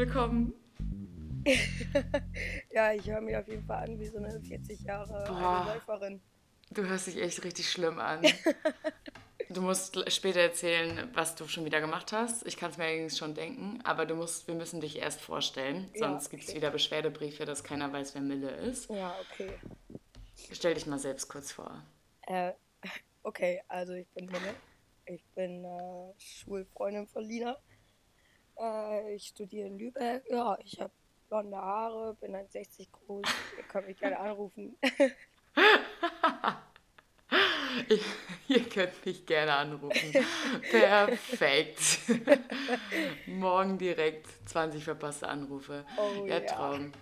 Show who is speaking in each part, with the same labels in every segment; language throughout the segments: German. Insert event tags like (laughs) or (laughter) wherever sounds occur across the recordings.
Speaker 1: Willkommen. (laughs)
Speaker 2: Ja, ich höre mich auf jeden Fall an wie so eine 40 Jahre
Speaker 1: Boah.
Speaker 2: alte Läuferin.
Speaker 1: Du hörst dich echt richtig schlimm an. (laughs) Du musst später erzählen, was du schon wieder gemacht hast. Ich kann es mir allerdings schon denken, aber du musst, wir müssen dich erst vorstellen,
Speaker 2: Ja,
Speaker 1: sonst gibt es wieder Beschwerdebriefe, dass keiner weiß, wer Mille ist.
Speaker 2: Ja, okay.
Speaker 1: Stell dich mal selbst kurz vor.
Speaker 2: Äh, (laughs) okay, also ich bin Minne. Ich bin äh, Schulfreundin von Lina. Äh, ich studiere in Lübeck. Ja, ich habe blonde Haare, bin 1,60 groß. Ihr könnt mich gerne anrufen. (laughs)
Speaker 1: Ihr könnt mich gerne anrufen. Perfekt. (laughs) Morgen direkt 20 verpasste Anrufe.
Speaker 2: Oh
Speaker 1: ja,
Speaker 2: ja.
Speaker 1: Traum.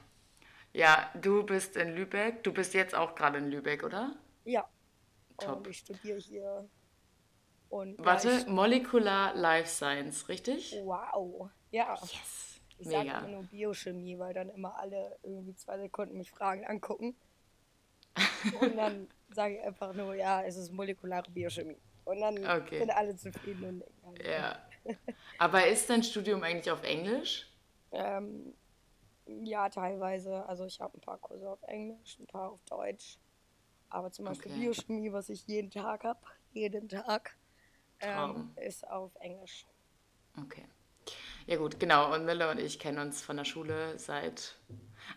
Speaker 1: Ja, du bist in Lübeck. Du bist jetzt auch gerade in Lübeck, oder?
Speaker 2: Ja.
Speaker 1: Top.
Speaker 2: Und ich studiere hier. Und
Speaker 1: Warte,
Speaker 2: Ja,
Speaker 1: Molecular Life Science, richtig?
Speaker 2: ich, wow. Ja.
Speaker 1: Yes.
Speaker 2: Ich sage immer nur Biochemie, weil dann immer alle irgendwie zwei Sekunden mich Fragen angucken. Und dann (laughs) sage ich einfach nur, ja, es ist molekulare Biochemie. Und dann
Speaker 1: Okay.
Speaker 2: sind alle zufrieden und denken,
Speaker 1: Ja. (laughs) Aber ist dein Studium eigentlich auf Englisch?
Speaker 2: ähm, ja, teilweise. Also ich habe ein paar Kurse auf Englisch, ein paar auf Deutsch. Aber zum Beispiel
Speaker 1: Okay.
Speaker 2: Biochemie, was ich jeden Tag habe, jeden Tag, ähm, ist auf Englisch.
Speaker 1: Okay. Ja gut, genau. Und Mille und ich kennen uns von der Schule seit...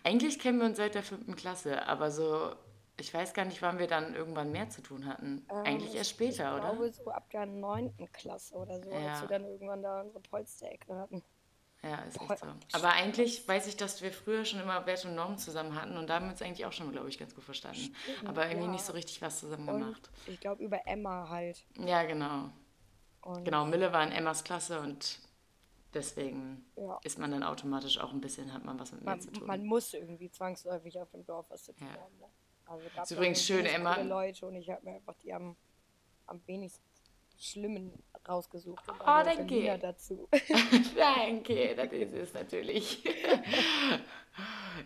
Speaker 1: Eigentlich kennen wir uns seit der fünften Klasse, aber so... Ich weiß gar nicht, wann wir dann irgendwann mehr zu tun hatten. Eigentlich
Speaker 2: Ähm,
Speaker 1: erst später,
Speaker 2: ich
Speaker 1: oder?
Speaker 2: glaube so ab der neunten Klasse oder so,
Speaker 1: Ja.
Speaker 2: als wir dann irgendwann da unsere Polsterecke hatten.
Speaker 1: Ja, ist
Speaker 2: Boah,
Speaker 1: echt so. Aber eigentlich weiß ich, dass wir früher schon immer Wert und Normen zusammen hatten und da haben wir uns eigentlich auch schon, glaube ich, ganz gut verstanden. Aber irgendwie
Speaker 2: ja.
Speaker 1: nicht so richtig was zusammen
Speaker 2: Und
Speaker 1: gemacht.
Speaker 2: ich glaube über Emma halt.
Speaker 1: Ja, genau.
Speaker 2: Und
Speaker 1: Genau, Mille war in Emmas Klasse und deswegen
Speaker 2: Ja.
Speaker 1: ist man dann automatisch auch ein bisschen, hat man was mit mir
Speaker 2: man,
Speaker 1: zu tun.
Speaker 2: man muss irgendwie zwangsläufig auf dem Dorf was zu tun
Speaker 1: Ja.
Speaker 2: haben. Ne? Also gab
Speaker 1: Ist übrigens schön, Emma.
Speaker 2: Leute und ich habe mir einfach die am, am wenigsten schlimmen rausgesucht. Und
Speaker 1: Oh,
Speaker 2: gehört
Speaker 1: danke.
Speaker 2: Dazu. (laughs) (laughs)
Speaker 1: Danke, das ist es natürlich.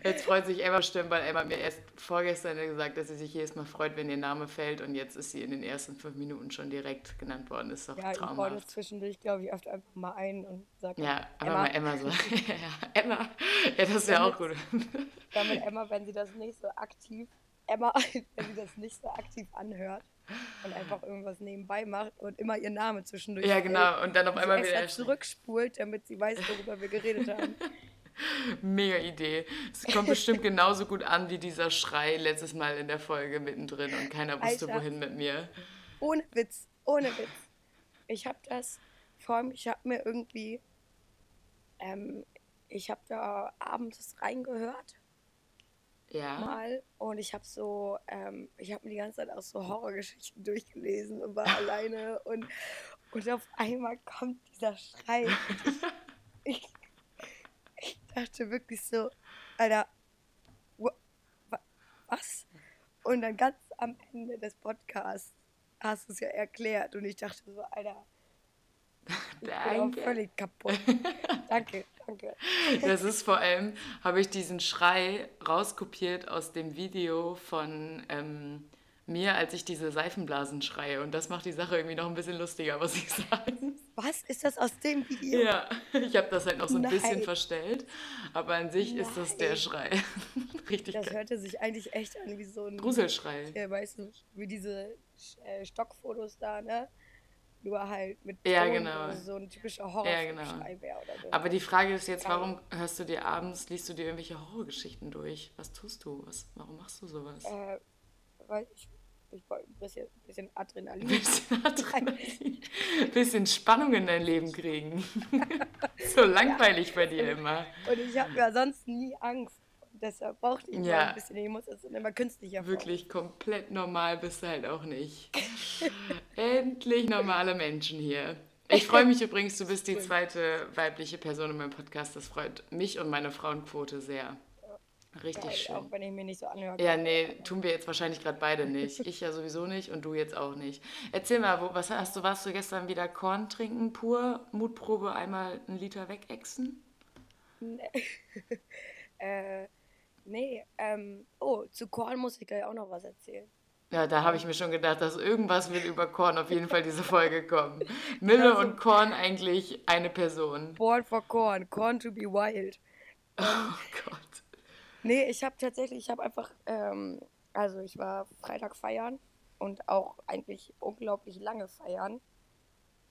Speaker 1: Jetzt freut sich Emma bestimmt, weil Emma mir erst vorgestern gesagt, dass sie sich jedes Mal freut, wenn ihr Name fällt und jetzt ist sie in den ersten fünf Minuten schon direkt genannt worden. Ist doch
Speaker 2: ja, ich baue das
Speaker 1: traumhaft.
Speaker 2: zwischendurch, glaube ich, oft einfach mal ein und sage
Speaker 1: Ja, aber
Speaker 2: Emma,
Speaker 1: mal Emma so. (laughs) ja, Emma. Ja, das wäre auch gut.
Speaker 2: damit Emma, wenn sie das nicht so aktiv, Emma, wenn sie das nicht so aktiv anhört und einfach irgendwas nebenbei macht und immer ihr Name zwischendurch
Speaker 1: Ja, genau. Und dann auf einmal wieder.
Speaker 2: zurückspult, damit sie weiß, worüber wir geredet haben. (laughs)
Speaker 1: Mega Idee. Es kommt bestimmt genauso gut an wie dieser Schrei letztes Mal in der Folge mittendrin und keiner wusste,
Speaker 2: Alter.
Speaker 1: wohin mit mir.
Speaker 2: Ohne Witz, ohne Witz. Ich habe das, vor allem, ich habe mir irgendwie, ähm, ich habe da abends reingehört
Speaker 1: Ja.
Speaker 2: mal und ich habe so, ähm, ich habe mir die ganze Zeit auch so Horrorgeschichten durchgelesen und war alleine (laughs) und, und auf einmal kommt dieser Schrei. Ich, (laughs) ich, ich dachte wirklich so, Alter, wa- wa- was? Und dann ganz am Ende des Podcasts hast du es ja erklärt und ich dachte so, Alter,
Speaker 1: Danke.
Speaker 2: völlig kaputt. (laughs) danke, danke.
Speaker 1: Das ist vor allem, habe ich diesen Schrei rauskopiert aus dem Video von ähm, mir, als ich diese Seifenblasen schreie. Und das macht die Sache irgendwie noch ein bisschen lustiger, muss ich sagen.
Speaker 2: Was ist das aus dem Video?
Speaker 1: Ja, ich habe das halt noch so ein bisschen
Speaker 2: Nein.
Speaker 1: verstellt. Aber an sich ist das der
Speaker 2: Nein.
Speaker 1: Schrei. (laughs) Richtig
Speaker 2: Das
Speaker 1: geil.
Speaker 2: hörte sich eigentlich echt an wie so ein,
Speaker 1: Gruselschrei.
Speaker 2: äh, weißt du, wie diese äh, Stockfotos da, ne? Nur halt mit
Speaker 1: Ja,
Speaker 2: Ton,
Speaker 1: genau.
Speaker 2: so ein typischer
Speaker 1: Ja,
Speaker 2: Horrorschrei
Speaker 1: genau.
Speaker 2: oder so.
Speaker 1: Aber die Frage ist jetzt, warum hörst du dir abends, liest du dir irgendwelche Horrorgeschichten durch? Was tust du? Was, warum machst du sowas?
Speaker 2: äh, weil ich, ich wollte ein bisschen, bisschen (laughs) Adrenalin.
Speaker 1: bisschen Adrenalin, (laughs) bisschen Spannung in dein Leben kriegen. (laughs) so langweilig bei dir immer.
Speaker 2: Und ich habe ja sonst nie Angst. Deshalb brauchte ich
Speaker 1: Ja.
Speaker 2: mal ein bisschen. Ich muss das immer künstlicher formen.
Speaker 1: Wirklich komplett normal bist du halt auch nicht. (laughs) Endlich normale Menschen hier. Ich freue mich übrigens, du bist die zweite weibliche Person in meinem Podcast. Das freut mich und meine Frauenquote sehr. Richtig
Speaker 2: Geil,
Speaker 1: schön.
Speaker 2: Auch wenn ich mir nicht so anhöre.
Speaker 1: Ja, nee, tun wir jetzt wahrscheinlich gerade beide nicht. Ich ja sowieso nicht und du jetzt auch nicht. Erzähl mal, wo, was hast du, warst du gestern wieder Korn trinken pur? Mutprobe einmal einen Liter wegexen? (laughs)
Speaker 2: Äh, nee, ähm, oh, zu Korn muss ich gleich auch noch was erzählen.
Speaker 1: Ja, da habe ich mir schon gedacht, dass irgendwas wird über Korn auf jeden Fall diese Folge kommen. (laughs) Mille und Korn eigentlich eine Person.
Speaker 2: Born for Corn, Corn to be wild.
Speaker 1: Oh Gott.
Speaker 2: Nee, ich habe tatsächlich, ich habe einfach, ähm, also ich war Freitag feiern und auch eigentlich unglaublich lange feiern.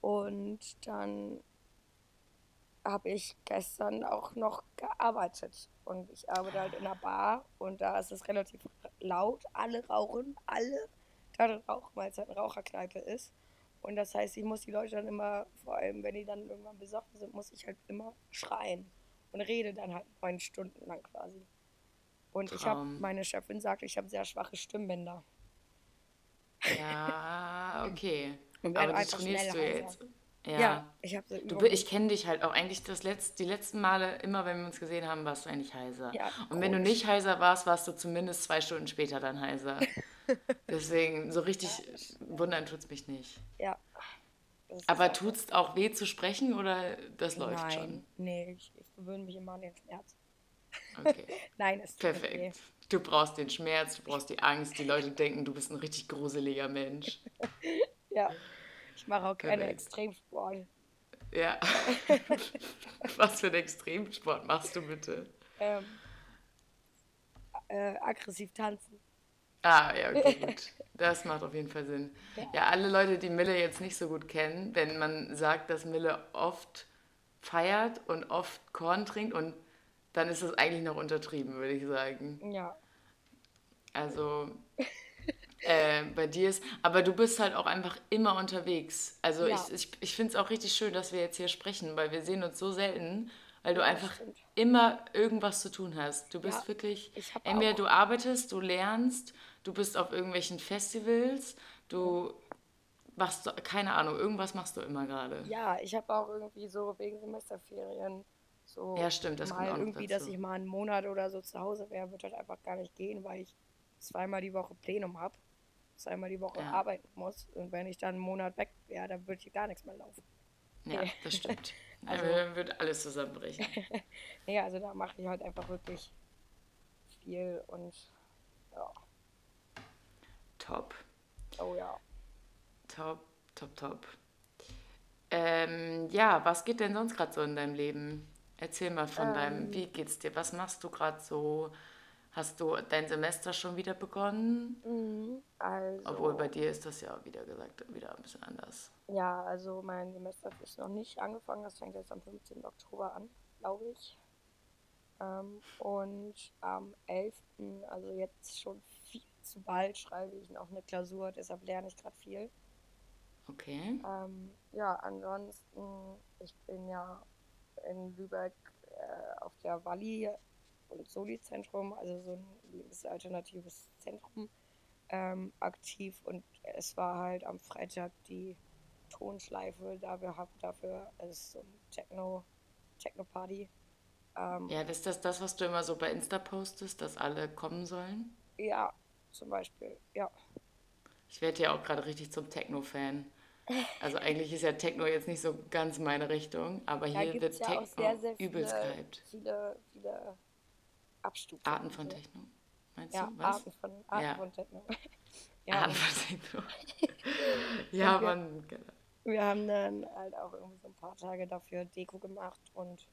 Speaker 2: Und dann habe ich gestern auch noch gearbeitet. Und ich arbeite halt in einer Bar und da ist es relativ laut. Alle rauchen, alle da rauchen, weil es halt eine Raucherkneipe ist. Und das heißt, ich muss die Leute dann immer, vor allem wenn die dann irgendwann besoffen sind, muss ich halt immer schreien. Und rede dann halt neun Stunden lang quasi. Und ich habe,
Speaker 1: Traum.
Speaker 2: meine Chefin sagt, ich habe sehr schwache Stimmbänder.
Speaker 1: Ja, okay. (laughs)
Speaker 2: Und
Speaker 1: Aber die trainierst du jetzt.
Speaker 2: heiser.
Speaker 1: Ja.
Speaker 2: Ja, ich habe so
Speaker 1: Du, ich kenne dich halt auch eigentlich das letzt, die letzten Male, immer wenn wir uns gesehen haben, warst du eigentlich heiser.
Speaker 2: Ja,
Speaker 1: Und wenn du nicht heiser warst, warst du zumindest zwei Stunden später dann heiser. (laughs) Deswegen, so richtig wundern tut's mich nicht.
Speaker 2: Ja.
Speaker 1: Aber tut's auch weh zu sprechen oder das läuft
Speaker 2: Nein,
Speaker 1: schon?
Speaker 2: nee, ich, ich gewöhne mich immer an den Schmerz.
Speaker 1: Okay, (laughs)
Speaker 2: Nein, es tut nicht weh.
Speaker 1: perfekt. Du brauchst den Schmerz, du brauchst die Angst. Die Leute denken, du bist ein richtig gruseliger Mensch. (laughs)
Speaker 2: Ja. Ich mache auch keine
Speaker 1: Perfekt.
Speaker 2: Extremsport.
Speaker 1: Ja. (laughs) Was für einen Extremsport machst du bitte?
Speaker 2: Ähm, äh, aggressiv tanzen.
Speaker 1: Ah, ja, okay, (laughs) gut. Das macht auf jeden Fall Sinn. Ja, alle Leute, die Mille jetzt nicht so gut kennen, wenn man sagt, dass Mille oft feiert und oft Korn trinkt und dann ist das eigentlich noch untertrieben, würde ich sagen.
Speaker 2: Ja.
Speaker 1: Also (laughs) äh, bei dir ist, aber du bist halt auch einfach immer unterwegs. Also
Speaker 2: Ja.
Speaker 1: ich, ich, ich finde es auch richtig schön, dass wir jetzt hier sprechen, weil wir sehen uns so selten, weil du einfach immer irgendwas zu tun hast. Du bist
Speaker 2: Ja,
Speaker 1: wirklich, entweder
Speaker 2: auch-
Speaker 1: du arbeitest, du lernst, du bist auf irgendwelchen Festivals, du machst, keine Ahnung, irgendwas machst du immer gerade.
Speaker 2: Ja, ich habe auch irgendwie so wegen Semesterferien so
Speaker 1: Ja, stimmt, das kommt
Speaker 2: mal irgendwie, dass
Speaker 1: dazu.
Speaker 2: ich mal einen Monat oder so zu Hause wäre, wird halt einfach gar nicht gehen, weil ich zweimal die Woche Plenum habe, zweimal die Woche
Speaker 1: Ja.
Speaker 2: arbeiten muss und wenn ich dann einen Monat weg wäre, dann würde hier gar nichts mehr laufen.
Speaker 1: Ja, das stimmt. (laughs)
Speaker 2: Also-
Speaker 1: Dann wird alles zusammenbrechen. (laughs)
Speaker 2: Nee, also da mache ich halt einfach wirklich viel und ja,
Speaker 1: Top.
Speaker 2: oh ja.
Speaker 1: Top, top, top. Ähm, ja, was geht denn sonst gerade so in deinem Leben? Erzähl mal von
Speaker 2: Ähm.
Speaker 1: deinem, wie geht's dir? Was machst du gerade so? Hast du dein Semester schon wieder begonnen?
Speaker 2: Mhm, Also,
Speaker 1: Obwohl bei dir ist das ja, wieder gesagt, wieder ein bisschen anders.
Speaker 2: ja, also mein Semester ist noch nicht angefangen, das fängt jetzt am 15. Oktober an, glaube ich. Ähm, und am 11., also jetzt schon viel zu bald, schreibe ich noch eine Klausur, deshalb lerne ich gerade viel.
Speaker 1: Okay.
Speaker 2: Ähm, ja, ansonsten, ich bin ja in Lübeck äh, auf der Walli und Soli-Zentrum, also so ein alternatives Zentrum, ähm, aktiv und es war halt am Freitag die Tonschleife, da wir haben dafür, ist so ein Techno, Techno-Party. Ähm,
Speaker 1: Ja, das ist das, das, was du immer so bei Insta postest, dass alle kommen sollen.
Speaker 2: ja, zum Beispiel, ja.
Speaker 1: Ich werde ja auch gerade richtig zum Techno-Fan. Also eigentlich ist ja Techno jetzt nicht so ganz meine Richtung, aber
Speaker 2: Da
Speaker 1: hier wird
Speaker 2: ja
Speaker 1: Techno
Speaker 2: sehr, sehr
Speaker 1: übelst
Speaker 2: viele,
Speaker 1: gehypt.
Speaker 2: viele, viele Abstufungen.
Speaker 1: Arten von
Speaker 2: so.
Speaker 1: Techno. Meinst
Speaker 2: Ja,
Speaker 1: du? Was?
Speaker 2: Arten von, Arten
Speaker 1: Ja.
Speaker 2: von Techno. (laughs) ja,
Speaker 1: Arten von Techno. (laughs) ja, man. genau.
Speaker 2: wir haben dann halt auch irgendwie so ein paar Tage dafür Deko gemacht und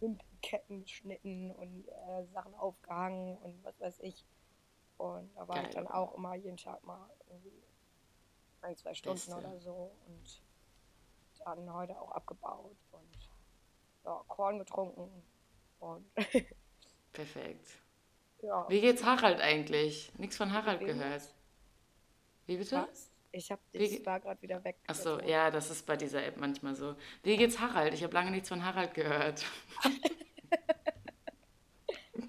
Speaker 2: Wimpelketten geschnitten und äh, Sachen aufgehangen und was weiß ich. Und da war ich
Speaker 1: Geil.
Speaker 2: dann auch immer jeden Tag mal irgendwie ein, zwei Stunden
Speaker 1: Beste.
Speaker 2: oder so und dann heute auch abgebaut und ja, Korn getrunken und (laughs)
Speaker 1: Perfekt.
Speaker 2: ja.
Speaker 1: Wie geht's Harald eigentlich? Nichts von Harald
Speaker 2: wem
Speaker 1: gehört. Wie bitte?
Speaker 2: Was? Ich hab,
Speaker 1: Wie
Speaker 2: ich
Speaker 1: ge-
Speaker 2: war gerade wieder weg.
Speaker 1: Achso,
Speaker 2: Also,
Speaker 1: ja, das ist bei dieser App manchmal so. Wie geht's Harald? Ich habe lange nichts von Harald gehört. (laughs)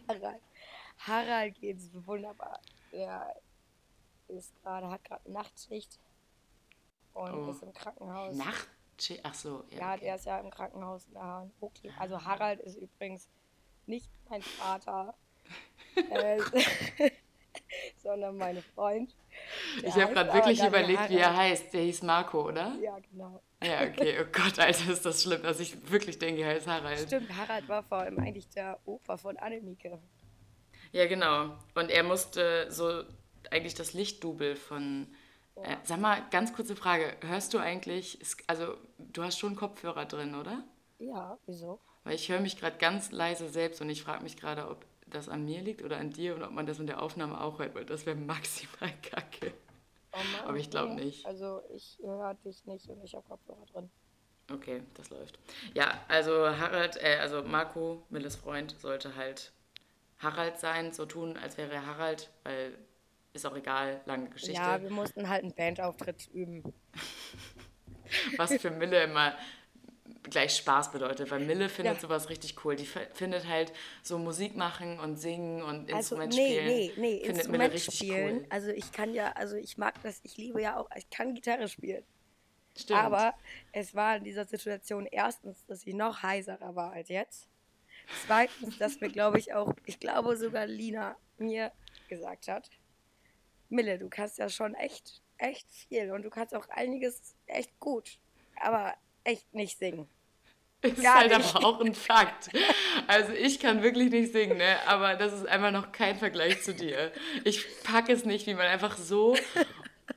Speaker 2: Harald. Harald geht's wunderbar. Der ist gerade, hat gerade Nachtschicht und
Speaker 1: Oh.
Speaker 2: ist im Krankenhaus.
Speaker 1: Nacht? Ach so, ja.
Speaker 2: Ja,
Speaker 1: okay.
Speaker 2: der ist ja im Krankenhaus in der Hochklinik. Also Harald ist übrigens nicht mein Vater, äh, (laughs) sondern mein Freund. Der
Speaker 1: Ich habe gerade wirklich überlegt, wie er heißt. Der hieß Marco, oder?
Speaker 2: Ja, genau.
Speaker 1: Ja, okay. Oh Gott, (laughs) Alter, ist das schlimm, dass ich wirklich denke, er heißt Harald.
Speaker 2: Stimmt, Harald war vor allem eigentlich der Opa von Annemieke.
Speaker 1: Ja, genau. Und er musste so eigentlich das Lichtdubel von. Äh, sag mal, ganz kurze Frage. Hörst du eigentlich, also du hast schon Kopfhörer drin, oder?
Speaker 2: Ja, wieso?
Speaker 1: Weil ich höre mich gerade ganz leise selbst und ich frage mich gerade, ob das an mir liegt oder an dir und ob man das in der Aufnahme auch hört, weil das wäre maximal (laughs) kacke.
Speaker 2: Oh Mann,
Speaker 1: Aber ich glaub
Speaker 2: nee.
Speaker 1: nicht.
Speaker 2: Also ich höre dich nicht und ich habe Kopfhörer drin.
Speaker 1: Okay, das läuft. Ja, also Harald, äh, also Marco, Milles Freund, sollte halt Harald sein, so tun, als wäre er Harald, weil ist auch egal, lange Geschichte.
Speaker 2: Ja, wir mussten halt einen Bandauftritt üben. (laughs)
Speaker 1: was für Mille immer gleich Spaß bedeutet, weil Mille findet
Speaker 2: Ja.
Speaker 1: sowas richtig cool. Die findet halt so Musik machen und singen und
Speaker 2: Also
Speaker 1: Instrument
Speaker 2: nee,
Speaker 1: spielen.
Speaker 2: nee, nee,
Speaker 1: findet Mille
Speaker 2: Instrument
Speaker 1: richtig
Speaker 2: spielen.
Speaker 1: cool.
Speaker 2: Also ich kann ja, also ich mag das, ich liebe ja auch, ich kann Gitarre spielen.
Speaker 1: Stimmt.
Speaker 2: Aber es war in dieser Situation erstens, dass ich noch heiserer war als jetzt. Zweitens, dass mir, glaube ich, auch, ich glaube sogar Lina mir gesagt hat, Mille, du kannst ja schon echt, echt viel und du kannst auch einiges echt gut, aber echt nicht singen.
Speaker 1: ist
Speaker 2: gar
Speaker 1: halt
Speaker 2: nicht.
Speaker 1: aber auch ein Fakt. Also ich kann wirklich nicht singen, ne? aber das ist einfach noch kein Vergleich zu dir. Ich packe es nicht, wie man einfach so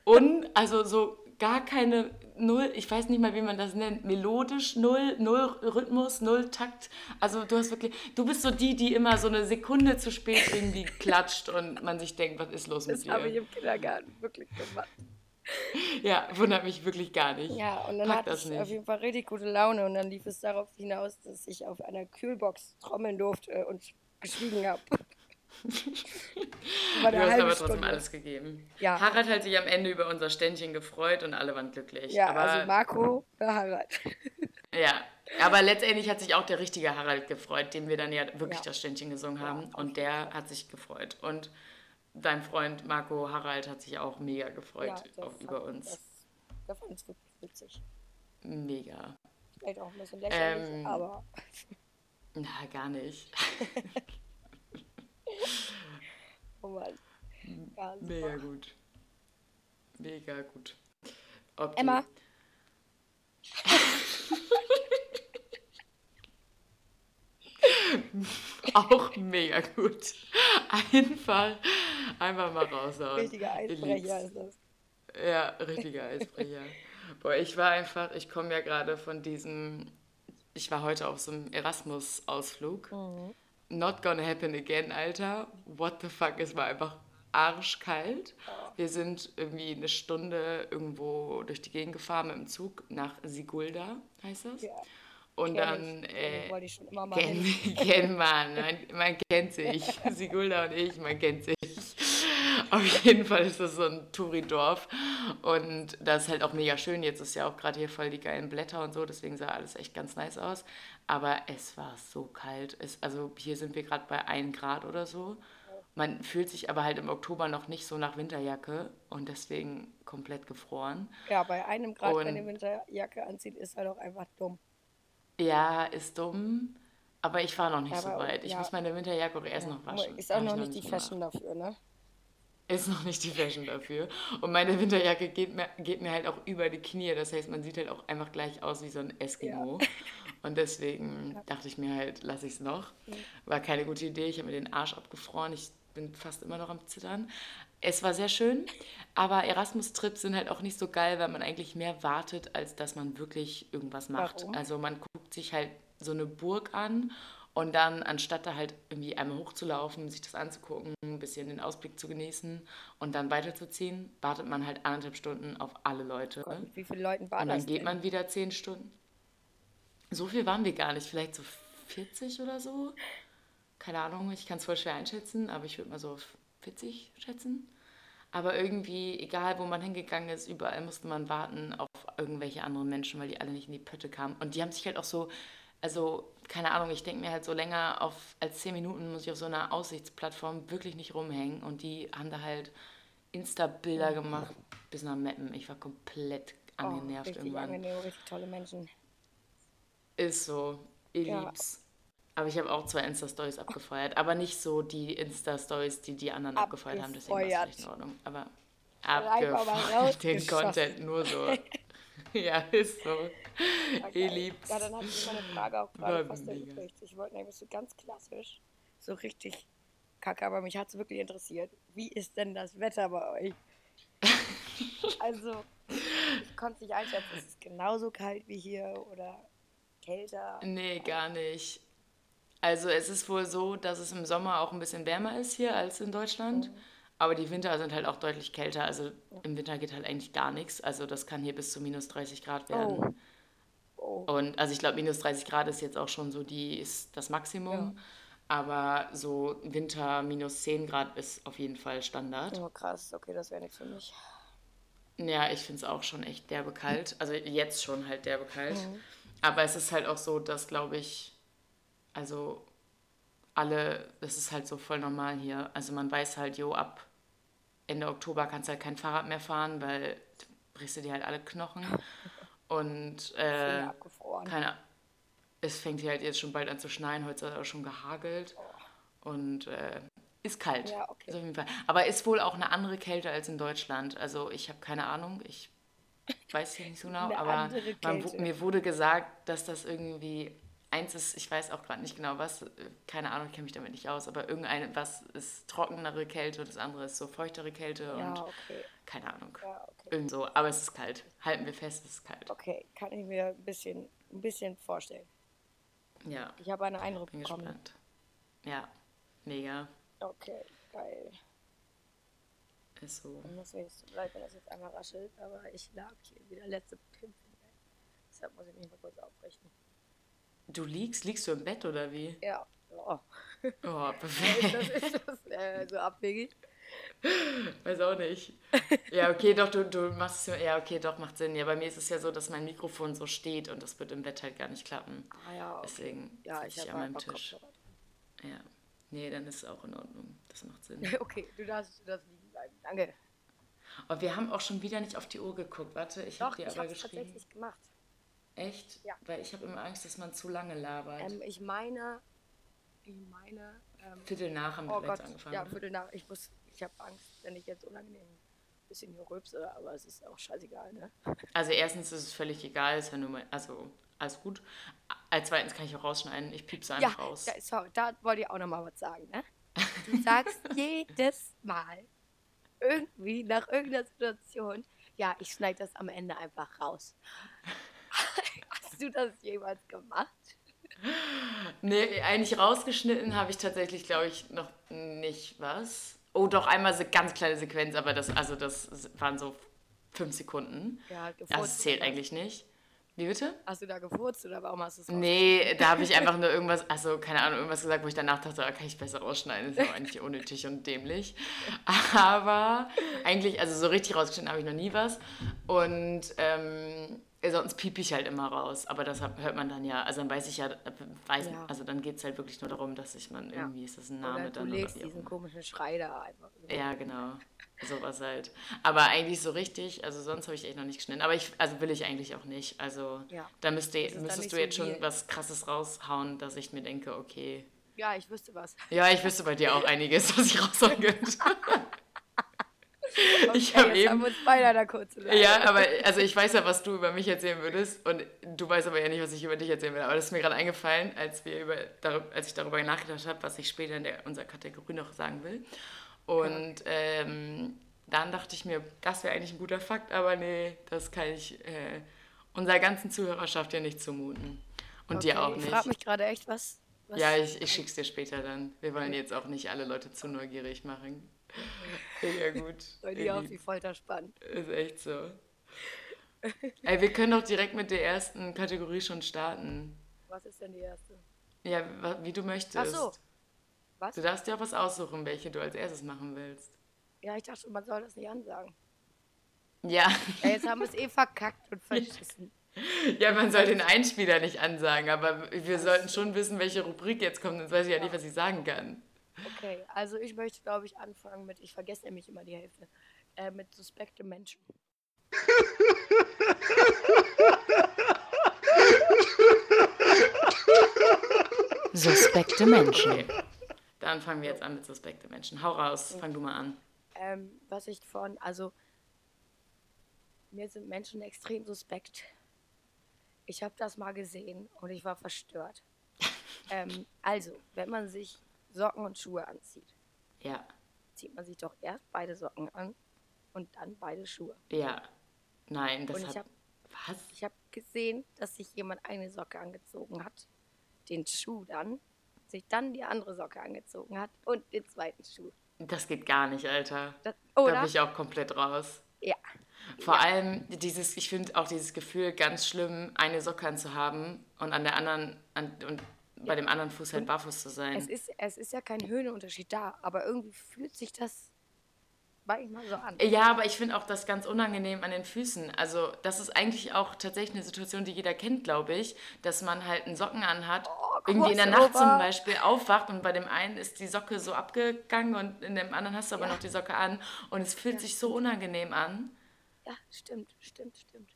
Speaker 1: un, also so gar keine null, ich weiß nicht mal, wie man das nennt, melodisch null, null Rhythmus, null Takt. Also du hast wirklich, du bist so die, die immer so eine Sekunde zu spät irgendwie klatscht und man sich denkt, was ist los mit
Speaker 2: Das habe ich
Speaker 1: dir?
Speaker 2: im Kindergarten wirklich gemacht. (laughs)
Speaker 1: Ja, wundert mich wirklich gar nicht.
Speaker 2: Ja, und dann
Speaker 1: Pack
Speaker 2: hatte
Speaker 1: das
Speaker 2: ich
Speaker 1: nicht.
Speaker 2: auf jeden Fall richtig gute Laune und dann lief es darauf hinaus, dass ich auf einer Kühlbox trommeln durfte und geschwiegen habe. (laughs)
Speaker 1: Du hast aber trotzdem
Speaker 2: Stunde.
Speaker 1: alles gegeben.
Speaker 2: Ja.
Speaker 1: Harald hat sich am Ende über unser Ständchen gefreut und alle waren glücklich.
Speaker 2: Ja,
Speaker 1: aber,
Speaker 2: also Marco für Harald. (laughs)
Speaker 1: ja, aber letztendlich hat sich auch der richtige Harald gefreut, dem wir dann ja wirklich
Speaker 2: Ja.
Speaker 1: das Ständchen gesungen haben. und der hat sich gefreut. Und dein Freund Marco Harald hat sich auch mega gefreut
Speaker 2: Ja, fand-
Speaker 1: über uns.
Speaker 2: Das, der fand es wirklich witzig.
Speaker 1: Mega.
Speaker 2: Vielleicht auch ein bisschen lächerlich,
Speaker 1: Ähm,
Speaker 2: aber (laughs)
Speaker 1: Na, gar nicht. (laughs)
Speaker 2: oh Mann. Ja.
Speaker 1: Mega gut. Mega gut. Ob
Speaker 2: Emma. (laughs)
Speaker 1: Auch mega gut. Einfach, einfach mal raushauen.
Speaker 2: Richtiger. Eisbrecher ist das.
Speaker 1: Ja, richtiger Eisbrecher. (laughs) Boah, ich war einfach, ich komme ja gerade von diesem, ich war heute auf so einem Erasmus-Ausflug.
Speaker 2: Mhm.
Speaker 1: Not gonna happen again, Alter. What the fuck, es war einfach arschkalt. Wir sind irgendwie eine Stunde irgendwo durch die Gegend gefahren mit dem Zug nach Sigulda, heißt das.
Speaker 2: Ja,
Speaker 1: Und
Speaker 2: kenn
Speaker 1: dann
Speaker 2: ich.
Speaker 1: äh,
Speaker 2: wollte ich schon immer mal
Speaker 1: Kennt,
Speaker 2: hin. (laughs)
Speaker 1: kennt man, man, (laughs) man kennt sich. Sigulda und ich, man kennt sich. Auf jeden Fall ist das so ein Touri-Dorf und das ist halt auch mega schön. Jetzt ist ja auch gerade hier voll die geilen Blätter und so, deswegen sah alles echt ganz nice aus. Aber es war so kalt. Es, also hier sind wir gerade bei 1 Grad oder so. Man fühlt sich aber halt im Oktober noch nicht so nach Winterjacke und deswegen komplett gefroren.
Speaker 2: Ja, bei einem Grad
Speaker 1: Und-
Speaker 2: eine Winterjacke anzieht, ist halt auch einfach dumm.
Speaker 1: Ja, ist dumm, aber ich war noch nicht
Speaker 2: Ja,
Speaker 1: so
Speaker 2: aber-
Speaker 1: weit. Ich
Speaker 2: ja.
Speaker 1: muss meine Winterjacke auch erst noch waschen.
Speaker 2: Ist auch
Speaker 1: ich
Speaker 2: noch nicht die. Fashion dafür, ne?
Speaker 1: Ist noch nicht die Fashion dafür. Und meine Winterjacke geht mir, geht mir halt auch über die Knie. Das heißt, man sieht halt auch einfach gleich aus wie so ein Eskimo. Und deswegen dachte ich mir halt, lasse ich es noch. War keine gute Idee. Ich habe mir den Arsch abgefroren. Ich bin fast immer noch am Zittern. Es war sehr schön, aber Erasmus-Trips sind halt auch nicht so geil, weil man eigentlich mehr wartet, als dass man wirklich irgendwas macht.
Speaker 2: Warum?
Speaker 1: Also man guckt sich halt so eine Burg an und dann, anstatt da halt irgendwie einmal hochzulaufen, sich das anzugucken, ein bisschen den Ausblick zu genießen und dann weiterzuziehen, wartet man halt anderthalb Stunden auf alle Leute.
Speaker 2: Und wie viele Leuten war
Speaker 1: Und dann
Speaker 2: das
Speaker 1: geht
Speaker 2: denn?
Speaker 1: man wieder zehn Stunden. So viel waren wir gar nicht, vielleicht so 40 oder so. Keine Ahnung, ich kann es voll schwer einschätzen, aber ich würde mal so auf 40 schätzen. Aber irgendwie, egal wo man hingegangen ist, überall musste man warten auf irgendwelche anderen Menschen, weil die alle nicht in die Pötte kamen. Und die haben sich halt auch so also keine Ahnung, ich denke mir halt so länger auf als 10 Minuten muss ich auf so einer Aussichtsplattform wirklich nicht rumhängen und die haben da halt Insta-Bilder gemacht bis nach Meppen. Ich war komplett
Speaker 2: Oh,
Speaker 1: angenervt
Speaker 2: richtig
Speaker 1: irgendwann.
Speaker 2: angenehm, richtig tolle Menschen.
Speaker 1: Ist so. Ihr
Speaker 2: Ja.
Speaker 1: lieb's. Aber ich habe auch zwei Insta-Stories abgefeuert. Aber nicht so die Insta-Stories, die die anderen abgefeuert haben. Deswegen war es in Ordnung. Aber abgefeuert. (laughs) Den. Content nur so. (laughs) (laughs) ja, ist so.
Speaker 2: Ja,
Speaker 1: Ihr liebt's.
Speaker 2: Ja, dann hatte ich meine Frage auch gerade fast erübrigt. Ich wollte nämlich so ganz klassisch, so richtig kacke, aber mich hat es wirklich interessiert. Wie ist denn das Wetter bei euch? (laughs) also, ich konnte es nicht einschätzen. Ist es genauso kalt wie hier oder kälter?
Speaker 1: Nee, gar nicht. Also es ist wohl so, dass es im Sommer auch ein bisschen wärmer ist hier als in Deutschland.
Speaker 2: Mhm.
Speaker 1: Aber die Winter sind halt auch deutlich kälter. Also im Winter geht halt eigentlich gar nichts. Also das kann hier bis zu minus 30 Grad werden.
Speaker 2: Oh,
Speaker 1: Und also ich glaube, minus 30 Grad ist jetzt auch schon so die, ist das Maximum. Aber so Winter minus 10 Grad ist auf jeden Fall Standard.
Speaker 2: oh krass, okay, das wäre nichts für mich.
Speaker 1: Ja, ich finde es auch schon echt derbe kalt. Also jetzt schon halt derbe kalt. Aber es ist halt auch so, dass, glaube ich, also alle, das ist halt so voll normal hier. Also man weiß halt, jo, ab Ende Oktober kannst du halt kein Fahrrad mehr fahren, weil brichst du dir halt alle Knochen. Und äh,
Speaker 2: abgefroren.
Speaker 1: keine es fängt hier halt jetzt schon bald an zu schneien. Heute hat es auch schon gehagelt. Und äh, ist kalt.
Speaker 2: Ja, okay.
Speaker 1: Fall. Aber ist wohl auch eine andere Kälte als in Deutschland. Also ich habe keine Ahnung. Ich weiß hier nicht so (laughs) genau. Aber man, mir wurde gesagt, dass das irgendwie eins ist, ich weiß auch gerade nicht genau was, äh, keine Ahnung, ich kenne mich damit nicht aus, aber irgendeine, was ist trockenere Kälte und das andere ist so feuchtere Kälte
Speaker 2: Ja,
Speaker 1: und
Speaker 2: okay.
Speaker 1: keine Ahnung.
Speaker 2: Ja, okay.
Speaker 1: Irgend so. Aber es ist kalt. Halten wir fest, es ist kalt.
Speaker 2: Okay, kann ich mir ein bisschen, ein bisschen vorstellen.
Speaker 1: Ja,
Speaker 2: Ich habe einen Eindruck
Speaker 1: bin
Speaker 2: bekommen.
Speaker 1: gespannt. Ja, mega.
Speaker 2: Okay, geil.
Speaker 1: Ist so.
Speaker 2: Dann muss jetzt leid, wenn das jetzt einmal raschelt, aber ich lag hier wieder letzte Pimpel. Deshalb muss ich mich mal kurz aufrichten.
Speaker 1: Du liegst, liegst du im Bett oder wie?
Speaker 2: Ja. Oh.
Speaker 1: Oh, (laughs) perfekt.
Speaker 2: das, ist das äh, so abwegig?
Speaker 1: Weiß auch nicht. Ja, okay, doch, du, du machst es ja, okay, doch, macht Sinn. Ja, bei mir ist es ja so, dass mein Mikrofon so steht und das wird im Bett halt gar nicht klappen.
Speaker 2: Ah ja, okay.
Speaker 1: Deswegen
Speaker 2: Ja,
Speaker 1: sitze
Speaker 2: ich habe
Speaker 1: an meinem Tisch.
Speaker 2: Kopfhörer.
Speaker 1: Ja. Nee, dann ist es auch in Ordnung. Das macht Sinn. (laughs)
Speaker 2: Okay, du darfst, du darfst liegen bleiben. Danke.
Speaker 1: Und wir haben auch schon wieder nicht auf die Uhr geguckt. Warte, ich habe dir
Speaker 2: ich
Speaker 1: aber
Speaker 2: habe es
Speaker 1: geschrieben.
Speaker 2: tatsächlich gemacht.
Speaker 1: Echt?
Speaker 2: Ja.
Speaker 1: Weil ich habe immer Angst, dass man zu lange labert.
Speaker 2: Ähm, ich meine, ich meine, ähm,
Speaker 1: Viertel nach haben wir
Speaker 2: oh
Speaker 1: jetzt
Speaker 2: Gott,
Speaker 1: angefangen.
Speaker 2: ja, Viertel nach. Ich muss, ich habe Angst, wenn ich jetzt unangenehm ein bisschen hier rülpse, aber es ist auch scheißegal, ne?
Speaker 1: Also erstens ist es völlig egal, ist ja nur mein, also alles gut. Als zweitens kann ich auch rausschneiden, ich piepse
Speaker 2: Ja,
Speaker 1: einfach raus.
Speaker 2: da, sorry, da wollte ich auch noch mal was sagen, ne? (laughs) Du sagst jedes Mal irgendwie nach irgendeiner Situation, ja, ich schneide das am Ende einfach raus. (laughs) Hast du das jemals gemacht?
Speaker 1: Nee, eigentlich rausgeschnitten habe ich tatsächlich, glaube ich, noch nicht was. Oh, doch einmal so ganz kleine Sequenz, aber das, also das waren so fünf Sekunden.
Speaker 2: Ja, gefurzt.
Speaker 1: Das zählt eigentlich nicht. Wie bitte?
Speaker 2: Hast du da gefurzt oder warum hast du es
Speaker 1: Nee, da habe ich einfach nur irgendwas, also keine Ahnung, irgendwas gesagt, wo ich danach dachte, ah, kann ich besser rausschneiden. Das ist eigentlich unnötig und dämlich. Aber eigentlich, also so richtig rausgeschnitten habe ich noch nie was. Und ähm, sonst piep ich halt immer raus. Aber das hört man dann ja, also dann weiß ich ja, weiß,
Speaker 2: Ja.
Speaker 1: also dann geht es halt wirklich nur darum, dass ich man irgendwie, ist das ein
Speaker 2: Oder
Speaker 1: Name
Speaker 2: du
Speaker 1: dann
Speaker 2: legst
Speaker 1: oder wie auch
Speaker 2: diesen komischen Schrei da einfach.
Speaker 1: Ja, genau. Sowas halt. Aber eigentlich so richtig, also sonst habe ich echt noch nicht geschnitten. Aber ich, also will ich eigentlich auch nicht. Also
Speaker 2: Ja.
Speaker 1: da
Speaker 2: ist dann
Speaker 1: müsstest du
Speaker 2: so
Speaker 1: jetzt schon
Speaker 2: real.
Speaker 1: was krasses raushauen, dass ich mir denke, okay.
Speaker 2: Ja, ich wüsste was.
Speaker 1: Ja, ich wüsste bei dir auch (laughs) einiges, was ich raushauen könnte. (laughs) ich
Speaker 2: Okay,
Speaker 1: habe
Speaker 2: jetzt
Speaker 1: eben.
Speaker 2: haben uns beide da kurz
Speaker 1: Ja, aber also ich weiß ja, was du über mich erzählen würdest und du weißt aber ja nicht, was ich über dich erzählen will. Aber das ist mir gerade eingefallen, als wir über, als ich darüber nachgedacht habe, was ich später in der, unserer Kategorie noch sagen will. Und ähm, dann dachte ich mir, das wäre eigentlich ein guter Fakt, aber nee, das kann ich äh, unserer ganzen Zuhörerschaft ja nicht zumuten. Und dir auch
Speaker 2: Ich
Speaker 1: nicht.
Speaker 2: frage mich gerade echt, was. was
Speaker 1: Ja, ich, ich schick's dir später dann. Wir wollen jetzt auch nicht alle Leute zu neugierig machen. Ja, (laughs) gut.
Speaker 2: Bei dir auch die Folter spannend.
Speaker 1: Ist echt so. Ey, wir können doch direkt mit der ersten Kategorie schon starten.
Speaker 2: Was ist denn die erste?
Speaker 1: Ja, wie du möchtest.
Speaker 2: Ach so. Was?
Speaker 1: Du darfst dir auch was aussuchen, welche du als erstes machen willst.
Speaker 2: Ja, ich dachte, man soll das nicht ansagen.
Speaker 1: Ja.
Speaker 2: Ja, jetzt haben wir es eh verkackt und verschissen.
Speaker 1: Ja, man soll den Einspieler nicht ansagen, aber wir sollten schon wissen, welche Rubrik jetzt kommt, sonst weiß ich ja nicht, was ich sagen kann.
Speaker 2: Okay, also ich möchte, glaube ich, anfangen mit, ich vergesse nämlich immer die Hälfte, äh, mit suspekte Menschen.
Speaker 1: Suspekte Menschen. Dann fangen wir jetzt an mit suspekte Menschen. Hau raus, fang du mal an.
Speaker 2: Ähm, was ich von, also mir sind Menschen extrem suspekt. Ich habe das mal gesehen und ich war verstört. (laughs) ähm, also, wenn man sich Socken und Schuhe anzieht,
Speaker 1: Ja,
Speaker 2: zieht man sich doch erst beide Socken an und dann beide Schuhe.
Speaker 1: ja. Nein, das
Speaker 2: Und ich
Speaker 1: hat.
Speaker 2: hab-
Speaker 1: Was?
Speaker 2: Ich habe gesehen, dass sich jemand eine Socke angezogen hat, den Schuh dann, sich dann die andere Socke angezogen hat und den zweiten Schuh.
Speaker 1: Das geht gar nicht, Alter.
Speaker 2: Das,
Speaker 1: Da
Speaker 2: oder?
Speaker 1: bin ich auch komplett raus.
Speaker 2: ja.
Speaker 1: Vor allem dieses, ich finde auch dieses Gefühl ganz schlimm, eine Socke anzuhaben und an der anderen, an, und bei dem anderen Fuß halt barfuß zu sein.
Speaker 2: Es ist, es ist ja kein Höhenunterschied da, aber irgendwie fühlt sich das manchmal so an.
Speaker 1: Ja, aber ich finde auch das ganz unangenehm an den Füßen. Also, das ist eigentlich auch tatsächlich eine Situation, die jeder kennt, glaube ich, dass man halt einen Socken anhat, irgendwie in der Nacht zum. Beispiel aufwacht und bei dem einen ist die Socke so abgegangen und in dem anderen hast du aber
Speaker 2: Ja.
Speaker 1: noch die Socke an und es fühlt sich so unangenehm an.
Speaker 2: Ja, stimmt, stimmt, stimmt.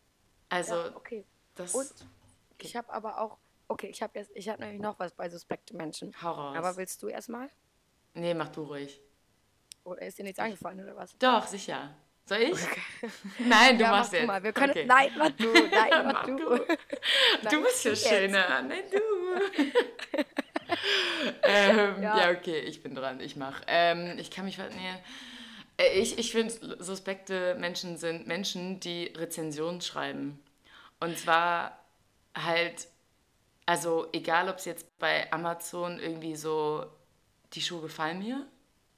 Speaker 1: Also,
Speaker 2: Ja, okay.
Speaker 1: das.
Speaker 2: Und ich habe aber auch, okay, ich habe habe nämlich noch was bei suspekte Menschen.
Speaker 1: Hau raus.
Speaker 2: Aber willst du erstmal?
Speaker 1: nee, mach du ruhig.
Speaker 2: Oder ist dir nichts eingefallen oder was?
Speaker 1: Doch, sicher. Soll ich? (laughs) Nein, du
Speaker 2: ja,
Speaker 1: machst
Speaker 2: mach
Speaker 1: jetzt.
Speaker 2: du mal. Wir können,
Speaker 1: Okay.
Speaker 2: Nein, mach du, (laughs) nein, mach,
Speaker 1: Mach
Speaker 2: du.
Speaker 1: du.
Speaker 2: Nein,
Speaker 1: Du bist ja schöner. Nein, du. (laughs) ähm, ja.
Speaker 2: Ja.
Speaker 1: okay, ich bin dran. Ich mach. Ähm, ich kann mich. Nee. Äh, Ich, ich finde, suspekte Menschen sind Menschen, die Rezensionen schreiben. Und zwar halt, also egal, ob es jetzt bei Amazon irgendwie so, die Schuhe gefallen mir,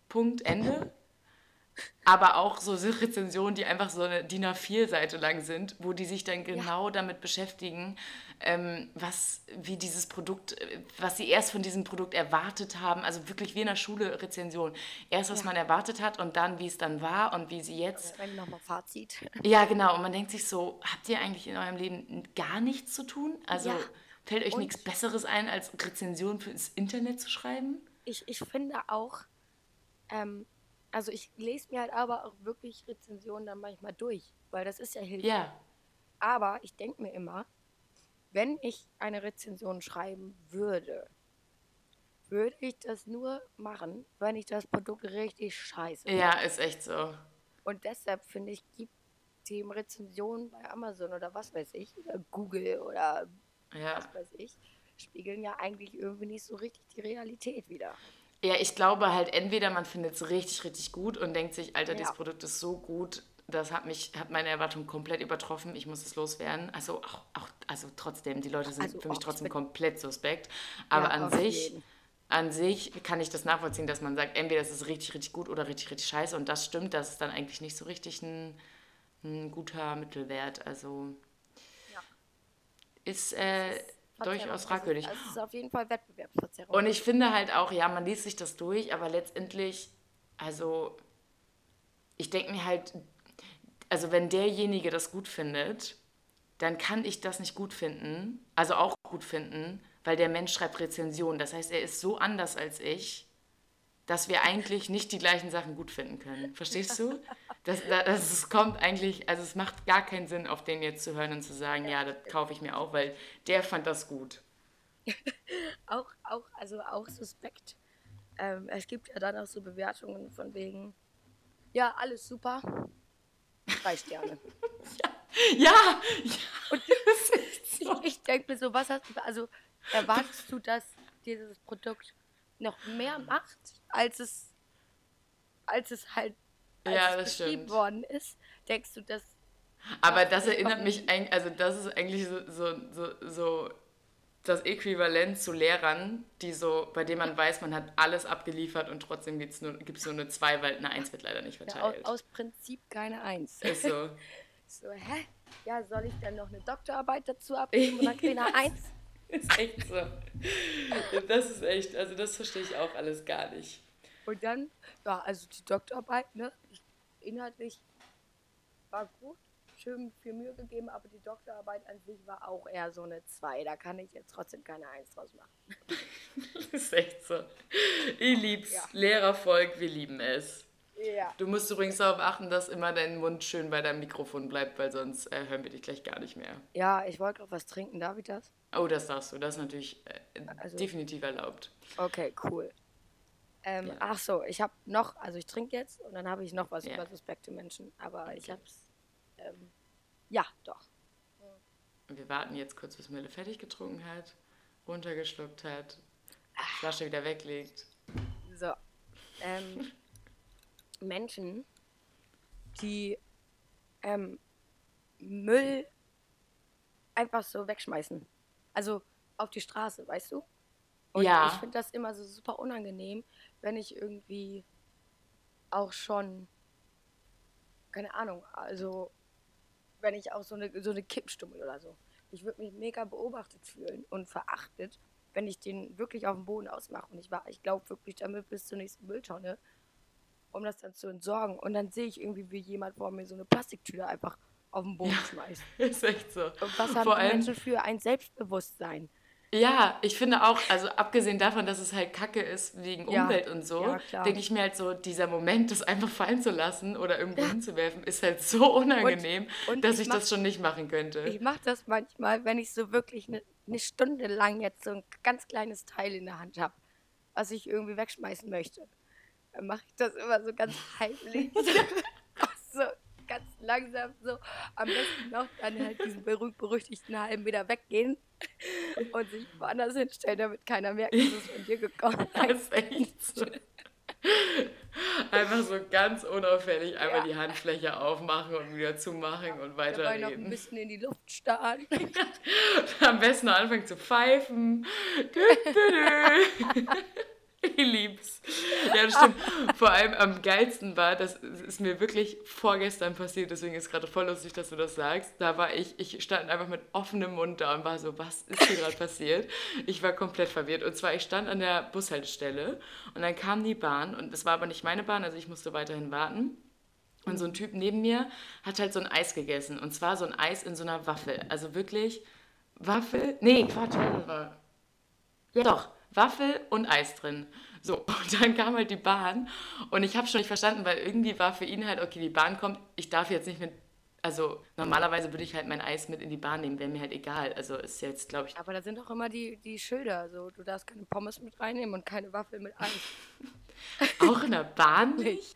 Speaker 1: Punkt, Ende. (laughs) Aber auch so (laughs) Rezensionen, die einfach so eine DIN A4-Seite lang sind, wo die sich dann genau damit beschäftigen, ähm, was, wie dieses Produkt, äh, was sie erst von diesem Produkt erwartet haben. Also wirklich wie in der Schule Rezension. Erst, was man erwartet hat und dann, wie es dann war und wie sie jetzt
Speaker 2: Wenn nochmal Fazit.
Speaker 1: ja, genau. Und man denkt sich so, habt ihr eigentlich in eurem Leben gar nichts zu tun? Also
Speaker 2: Ja.
Speaker 1: Fällt euch nichts Besseres ein, als Rezensionen fürs Internet zu schreiben?
Speaker 2: Ich, ich finde auch, ähm, also ich lese mir halt aber auch wirklich Rezensionen dann manchmal durch, weil das ist ja hilfreich.
Speaker 1: Ja.
Speaker 2: Aber ich denke mir immer, wenn ich eine Rezension schreiben würde, würde ich das nur machen, wenn ich das Produkt richtig scheiße.
Speaker 1: Ja, ist echt so.
Speaker 2: Und deshalb finde ich, gibt dem Rezensionen bei Amazon oder was weiß ich, oder Google oder
Speaker 1: Ja.
Speaker 2: was weiß ich, spiegeln ja eigentlich irgendwie nicht so richtig die Realität wieder.
Speaker 1: Ja, ich glaube halt, entweder man findet es richtig, richtig gut und denkt sich, Alter,
Speaker 2: Ja.
Speaker 1: dieses Produkt ist so gut, das hat mich, hat meine Erwartung komplett übertroffen, ich muss es loswerden. Also auch, auch also trotzdem, die Leute sind
Speaker 2: Also
Speaker 1: für mich trotzdem komplett suspekt. Aber
Speaker 2: Ja,
Speaker 1: an sich,
Speaker 2: jeden.
Speaker 1: an sich kann ich das nachvollziehen, dass man sagt, entweder es ist richtig, richtig gut oder richtig, richtig scheiße. Und das stimmt, das ist dann eigentlich nicht so richtig ein, ein guter Mittelwert. Also. Ist äh, durchaus
Speaker 2: Verzerrung.
Speaker 1: fragwürdig.
Speaker 2: Also, es ist auf jeden Fall Wettbewerbsverzerrung.
Speaker 1: Und ich finde halt auch, ja, man liest sich das durch, aber letztendlich, also ich denke mir halt, also wenn derjenige das gut findet, dann kann ich das nicht gut finden, also auch gut finden, weil der Mensch schreibt Rezensionen. Das heißt, er ist so anders als ich, dass wir eigentlich nicht die gleichen Sachen gut finden können. Verstehst du? Das, das, das es kommt eigentlich, also es macht gar keinen Sinn, auf den jetzt zu hören und zu sagen, ja, das kaufe ich mir auch, weil der fand das gut. (laughs)
Speaker 2: auch, auch, also auch suspekt. Ähm, es gibt ja dann auch so Bewertungen von wegen, ja, alles super. Drei Sterne. (laughs)
Speaker 1: Ja, ja.
Speaker 2: Und (laughs) ich, ich denke mir so, was hast du, also erwartest du, dass dieses Produkt noch mehr macht, als es, als es halt als
Speaker 1: Ja,
Speaker 2: es
Speaker 1: das
Speaker 2: beschrieben
Speaker 1: stimmt.
Speaker 2: worden ist? Denkst du, dass
Speaker 1: Aber das
Speaker 2: ich
Speaker 1: erinnert mich eigentlich, also das ist eigentlich so, so, so, so das Äquivalent zu Lehrern, die so, bei denen man weiß, man hat alles abgeliefert und trotzdem gibt es nur, gibt's nur eine 2, weil eine 1 wird leider nicht
Speaker 2: ja, aus,
Speaker 1: verteilt.
Speaker 2: aus Prinzip keine Eins?
Speaker 1: ist so. (laughs)
Speaker 2: So, hä? Ja, soll ich dann noch eine Doktorarbeit dazu abgeben und dann kriege ich (laughs) eine Eins? (laughs)
Speaker 1: Ist echt so. Das ist echt, also das verstehe ich auch alles gar nicht.
Speaker 2: Und dann, ja, also die Doktorarbeit, ne? Inhaltlich war gut, schön viel Mühe gegeben, aber die Doktorarbeit an sich war auch eher so eine 2. Da kann ich jetzt trotzdem keine 1 draus machen.
Speaker 1: Das (laughs) ist echt so. Ich lieb's.
Speaker 2: Ja.
Speaker 1: Lehrervolk, wir lieben es.
Speaker 2: Ja.
Speaker 1: Du musst übrigens darauf achten, dass immer dein Mund schön bei deinem Mikrofon bleibt, weil sonst äh, hören wir dich gleich gar nicht mehr.
Speaker 2: Ja, ich wollte gerade was trinken. Darf ich das?
Speaker 1: Oh, das darfst du. Das ist natürlich äh,
Speaker 2: Also-
Speaker 1: definitiv erlaubt.
Speaker 2: Okay, cool. Ähm,
Speaker 1: Ja.
Speaker 2: Ach so, ich habe noch, also ich trinke jetzt und dann habe ich noch was
Speaker 1: Ja.
Speaker 2: über suspekte Menschen, aber ich habe es, ähm, ja, doch.
Speaker 1: Wir warten jetzt kurz, bis Mille fertig getrunken hat, runtergeschluckt hat, die Flasche wieder weglegt.
Speaker 2: So. Ähm, (laughs) Menschen, die ähm, Müll einfach so wegschmeißen. Also auf die Straße, weißt du? Und
Speaker 1: Ja.
Speaker 2: ich finde das immer so super unangenehm, wenn ich irgendwie auch schon, keine Ahnung, also wenn ich auch so eine, so eine Kippstummel oder so. Ich würde mich mega beobachtet fühlen und verachtet, wenn ich den wirklich auf dem Boden ausmache. Und ich war, ich glaube wirklich damit bis zur nächsten Mülltonne, um das dann zu entsorgen. Und dann sehe ich irgendwie, wie jemand vor mir so eine Plastiktüte einfach auf den Boden schmeißt. (laughs)
Speaker 1: Ist echt so.
Speaker 2: Und was haben
Speaker 1: Vor
Speaker 2: die
Speaker 1: allem,
Speaker 2: Menschen für ein Selbstbewusstsein?
Speaker 1: Ja, ich finde auch, also abgesehen davon, dass es halt Kacke ist wegen
Speaker 2: Ja,
Speaker 1: Umwelt und so,
Speaker 2: ja,
Speaker 1: denke ich mir halt so, dieser Moment, das einfach fallen zu lassen oder irgendwo hinzuwerfen, ist halt so unangenehm,
Speaker 2: und
Speaker 1: dass
Speaker 2: ich
Speaker 1: ich,
Speaker 2: mach-
Speaker 1: das schon nicht machen könnte.
Speaker 2: Ich mache das manchmal, wenn ich so wirklich eine ne Stunde lang jetzt so ein ganz kleines Teil in der Hand habe, was ich irgendwie wegschmeißen möchte. Dann mache ich das immer so ganz heimlich. (laughs) ganz langsam so. Am besten noch dann halt diesen berühmt-berüchtigten halben Meter weggehen und sich woanders hinstellen, damit keiner merkt, dass es von dir gekommen (laughs)
Speaker 1: Das
Speaker 2: ist.
Speaker 1: echt so. Einfach so ganz unauffällig einmal
Speaker 2: Ja.
Speaker 1: die Handfläche aufmachen und wieder zumachen und
Speaker 2: Dabei noch ein
Speaker 1: weiterreden.
Speaker 2: bisschen in die Luft starren. (laughs)
Speaker 1: Am besten anfangen zu pfeifen. Dü, dü, dü. (laughs) (laughs) Ich lieb's. Ja, das stimmt. Vor allem am geilsten war, das ist mir wirklich vorgestern passiert, deswegen ist gerade voll lustig, dass du das sagst. Da war ich, ich stand einfach mit offenem Mund da und war so, was ist hier gerade passiert? Ich war komplett verwirrt. Und zwar, ich stand an der Bushaltestelle und dann kam die Bahn und es war aber nicht meine Bahn, also ich musste weiterhin warten. Und so ein Typ neben mir hat halt so ein Eis gegessen. Und zwar so ein Eis in so einer Waffel. Also wirklich Waffel. Nee, Quatsch. Ja, doch. Waffel und Eis drin. So, (laughs) und dann kam halt die Bahn. Und ich habe schon nicht verstanden, weil irgendwie war für ihn halt, okay, die Bahn kommt. Ich darf jetzt nicht mit. Also normalerweise würde ich halt mein Eis mit in die Bahn nehmen, wäre mir halt egal. Also ist jetzt, glaube ich,
Speaker 2: Aber da sind doch immer die, die Schilder. So, du darfst keine Pommes mit reinnehmen und keine Waffel mit Eis. (laughs)
Speaker 1: auch in der Bahn (laughs) nicht.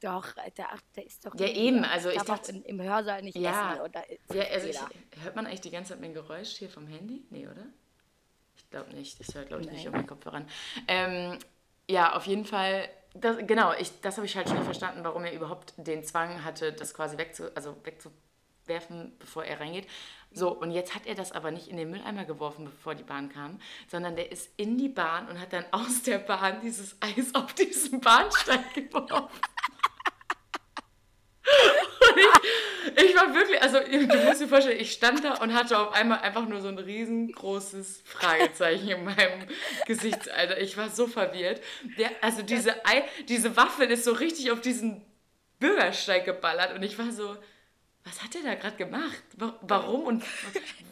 Speaker 2: Doch, der, der ist doch.
Speaker 1: Ja, eben, also ich
Speaker 2: auch
Speaker 1: dachte-
Speaker 2: in, im Hörsaal nicht
Speaker 1: Ja.
Speaker 2: essen. Da ist
Speaker 1: Ja, also ich, hört man eigentlich die ganze Zeit mein Geräusch hier vom Handy? Nee, oder? Ich glaube nicht. Ich höre, glaube ich, nicht
Speaker 2: Nein.
Speaker 1: auf meinen Kopfhörern. Ähm, ja, auf jeden Fall. Das, genau, ich, das habe ich halt schon nicht verstanden, warum er überhaupt den Zwang hatte, das quasi wegzu, also wegzuwerfen, bevor er reingeht. So, und jetzt hat er das aber nicht in den Mülleimer geworfen, bevor die Bahn kam, sondern der ist in die Bahn und hat dann aus der Bahn dieses Eis auf diesen Bahnsteig (laughs) geworfen. Ich war wirklich, also du musst dir vorstellen, ich stand da und hatte auf einmal einfach nur so ein riesengroßes Fragezeichen in meinem Gesichtsalter. Ich war so verwirrt. Der, also diese, Ei, diese Waffel ist so richtig auf diesen Bürgersteig geballert und ich war so, was hat der da gerade gemacht? Wa- Warum und